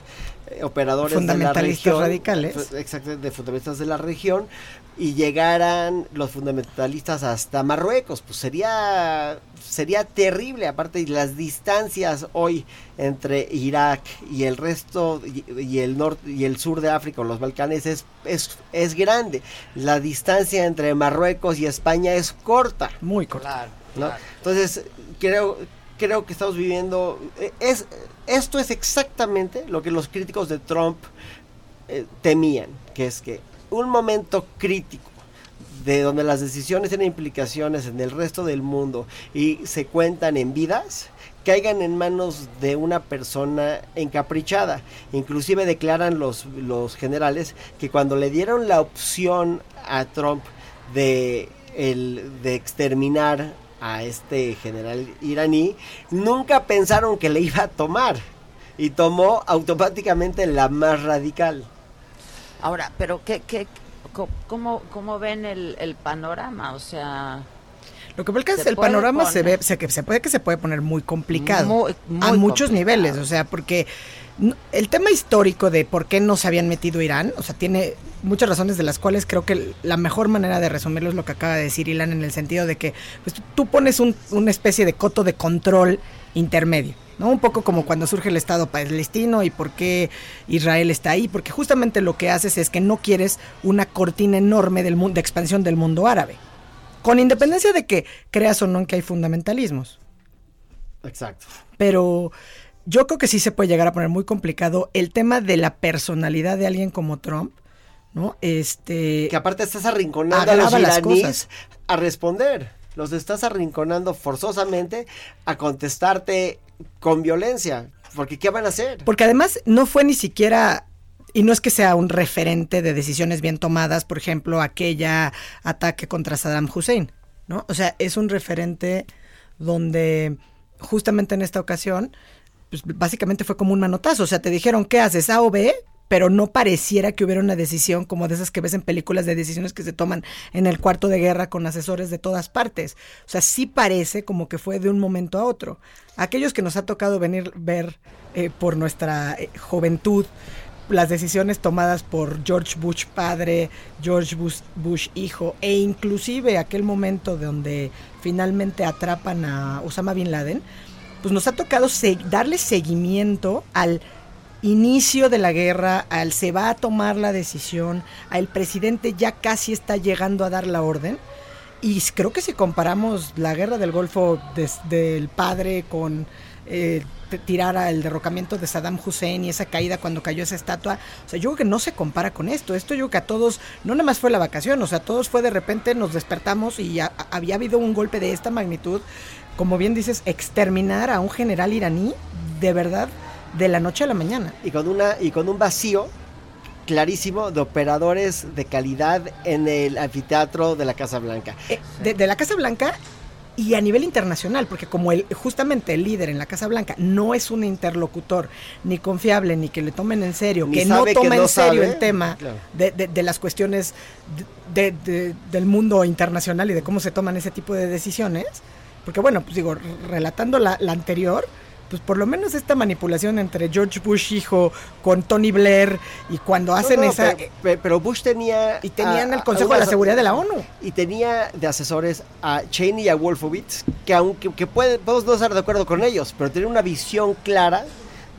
X: eh, operadores de la
W: Fundamentalistas
X: región,
W: radicales.
X: fu- Exactamente, de fundamentalistas de la región y llegaran los fundamentalistas hasta Marruecos, pues sería sería terrible, aparte las distancias hoy entre Irak y el resto y, y el norte y el sur de África o los Balcanes es, es es grande. La distancia entre Marruecos y España es corta.
W: Muy corta.
E: Claro,
X: ¿no?
E: claro.
X: Entonces, creo, creo que estamos viviendo. eh, Es, esto es exactamente lo que los críticos de Trump eh, temían, que es que un momento crítico de donde las decisiones tienen implicaciones en el resto del mundo y se cuentan en vidas, caigan en manos de una persona encaprichada. Inclusive declaran los, los generales que cuando le dieron la opción a Trump de, el, de exterminar a este general iraní, nunca pensaron que le iba a tomar. Y tomó automáticamente la más radical.
E: Ahora, pero ¿qué, qué, cómo, cómo ven el, el panorama? O sea...
W: Lo que pasa es que el panorama se ve, se, que se puede que se puede poner muy complicado
E: Muy- muy
W: a muchos
E: complicado.
W: niveles, o sea, porque el tema histórico de por qué no se habían metido Irán, o sea, tiene muchas razones de las cuales creo que la mejor manera de resumirlo es lo que acaba de decir Ilan en el sentido de que pues, tú- tú pones un- una especie de coto de control intermedio. ¿No? Un poco como cuando surge el Estado palestino y por qué Israel está ahí, porque justamente lo que haces es que no quieres una cortina enorme del mundo, de expansión del mundo árabe. Con independencia de que creas o no en que hay fundamentalismos.
X: Exacto.
W: Pero yo creo que sí se puede llegar a poner muy complicado el tema de la personalidad de alguien como Trump, ¿no? Este.
X: Que aparte estás arrinconando a los iraníes a responder. Los estás arrinconando forzosamente a contestarte con violencia. Porque ¿qué van a hacer?
W: Porque además no fue ni siquiera, y no es que sea un referente de decisiones bien tomadas, por ejemplo, aquella ataque contra Saddam Hussein, ¿no? O sea, es un referente donde justamente en esta ocasión, pues básicamente fue como un manotazo, o sea, te dijeron, ¿qué haces? A o B, pero no pareciera que hubiera una decisión como de esas que ves en películas de decisiones que se toman en el cuarto de guerra con asesores de todas partes. O sea, sí parece como que fue de un momento a otro. Aquellos que nos ha tocado venir ver eh, por nuestra eh, juventud las decisiones tomadas por George Bush padre, George Bush, hijo e inclusive aquel momento donde finalmente atrapan a Osama Bin Laden, pues nos ha tocado darle seguimiento al inicio de la guerra, al se va a tomar la decisión, al presidente ya casi está llegando a dar la orden. Y creo que si comparamos la guerra del Golfo desde el padre con eh, tirar al derrocamiento de Saddam Hussein y esa caída cuando cayó esa estatua, o sea, yo creo que no se compara con esto. Esto yo creo que a todos, no nada más fue la vacación, o sea, todos fue de repente nos despertamos y a- había habido un golpe de esta magnitud, como bien dices, exterminar a un general iraní de verdad de la noche a la mañana.
X: Y con, una, y con un vacío clarísimo de operadores de calidad en el anfiteatro de la Casa Blanca.
W: Eh, de, de la Casa Blanca y a nivel internacional, porque como el, justamente el líder en la Casa Blanca no es un interlocutor ni confiable, ni que le tomen en serio,
X: Ni
W: que no
X: que no
W: en serio
X: sabe,
W: el tema
X: claro.
W: de, de- de las cuestiones de- de- del mundo internacional y de cómo se toman ese tipo de decisiones, porque bueno, pues digo, relatando la, la anterior, pues por lo menos esta manipulación entre George Bush hijo con Tony Blair y cuando hacen
X: No, no,
W: esa...
X: Pero, pe- pero Bush tenía.
W: Y tenían
X: a-
W: el
X: a
W: Consejo de la Seguridad de la ONU.
X: Y tenía de asesores a Cheney y a Wolfowitz, que aunque que puede, podemos no estar de acuerdo con ellos, pero tenían una visión clara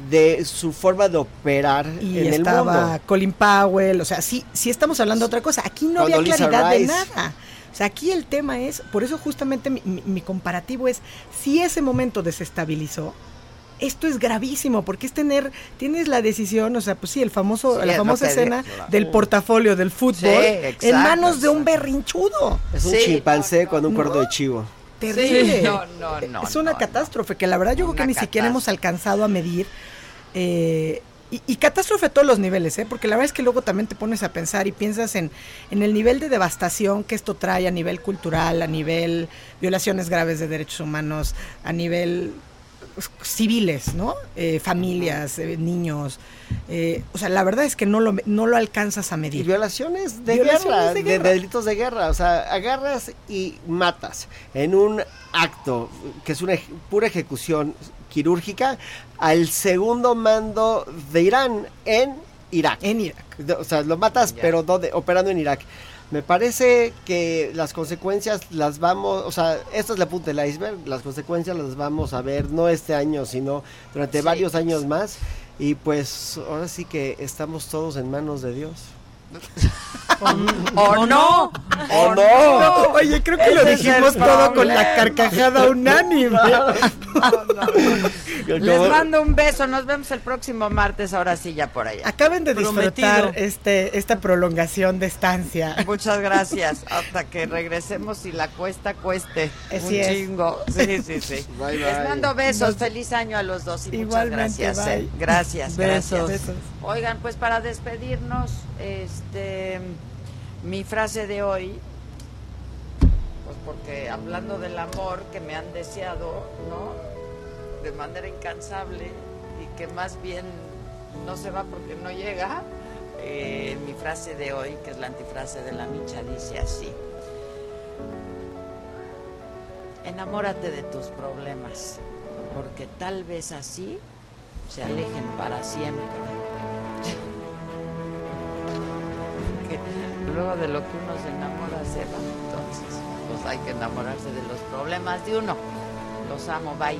X: de su forma de operar
W: y
X: en el
W: estaba
X: mundo.
W: Colin Powell, o sea, sí, sí estamos hablando de otra cosa. Aquí no
X: Cuando
W: había claridad de nada. O sea, aquí el tema es, por eso justamente mi, mi- mi comparativo es, si ese momento desestabilizó, esto es gravísimo, porque es tener, tienes la decisión, o sea, pues sí, el famoso,
X: Sí,
W: la famosa escena
X: claro.
W: del portafolio del fútbol
X: Sí,
W: en
X: exacto,
W: manos de un berrinchudo.
X: Es un chimpancé con un cuerdo de chivo.
W: Terrible.
E: Sí, no, no, no,
W: Es una catástrofe que la verdad yo creo que ni siquiera hemos alcanzado a medir. eh, y, y catástrofe a todos los niveles, ¿eh? porque la verdad es que luego también te pones a pensar y piensas en, en el nivel de devastación que esto trae a nivel cultural, a nivel violaciones graves de derechos humanos, a nivel civiles, ¿no? Eh, familias, eh, niños. eh, o sea, la verdad es que no lo, no lo alcanzas a
X: Y
W: medir.
X: violaciones de
W: Violaciones
X: guerra,
W: de guerra.
X: de delitos de guerra. O sea, agarras y matas en un acto que es una ej- pura ejecución quirúrgica al segundo mando de Irán en Irak.
W: En Irak.
X: O sea, lo matas, pero ¿dónde? operando en Irak. Me parece que las consecuencias las vamos, o sea, esto es la punta del iceberg, las consecuencias las vamos a ver no este año, sino durante varios años más. Y pues ahora sí que estamos todos en manos de Dios.
E: ¿O no?
X: ¿O no?
W: Oye, creo que lo
E: Ese
W: dijimos todo con la carcajada unánime.
E: Les mando un beso, nos vemos el próximo martes, ahora sí ya por allá.
W: Acaben de disfrutar este, esta prolongación de estancia.
E: Muchas gracias. Hasta que regresemos y la cuesta cueste.
W: Así
E: un
W: es.
E: chingo. Sí, sí, sí.
X: Bye,
E: Les mando besos.
W: Nos-
E: Feliz año a los dos y muchas
W: Igualmente,
E: gracias. eh.
W: bye.
E: Gracias,
W: Besos.
E: gracias.
W: Besos.
E: Oigan, pues para despedirnos, este mi frase de hoy, pues porque hablando del amor que me han deseado, ¿no? De manera incansable y que más bien no se va porque no llega. eh, mi frase de hoy, que es la antifrase de la micha, dice así. Enamórate de tus problemas, porque tal vez así se alejen para siempre. Luego de lo que uno se enamora se va, entonces pues hay que enamorarse de los problemas de uno. Los amo, bye.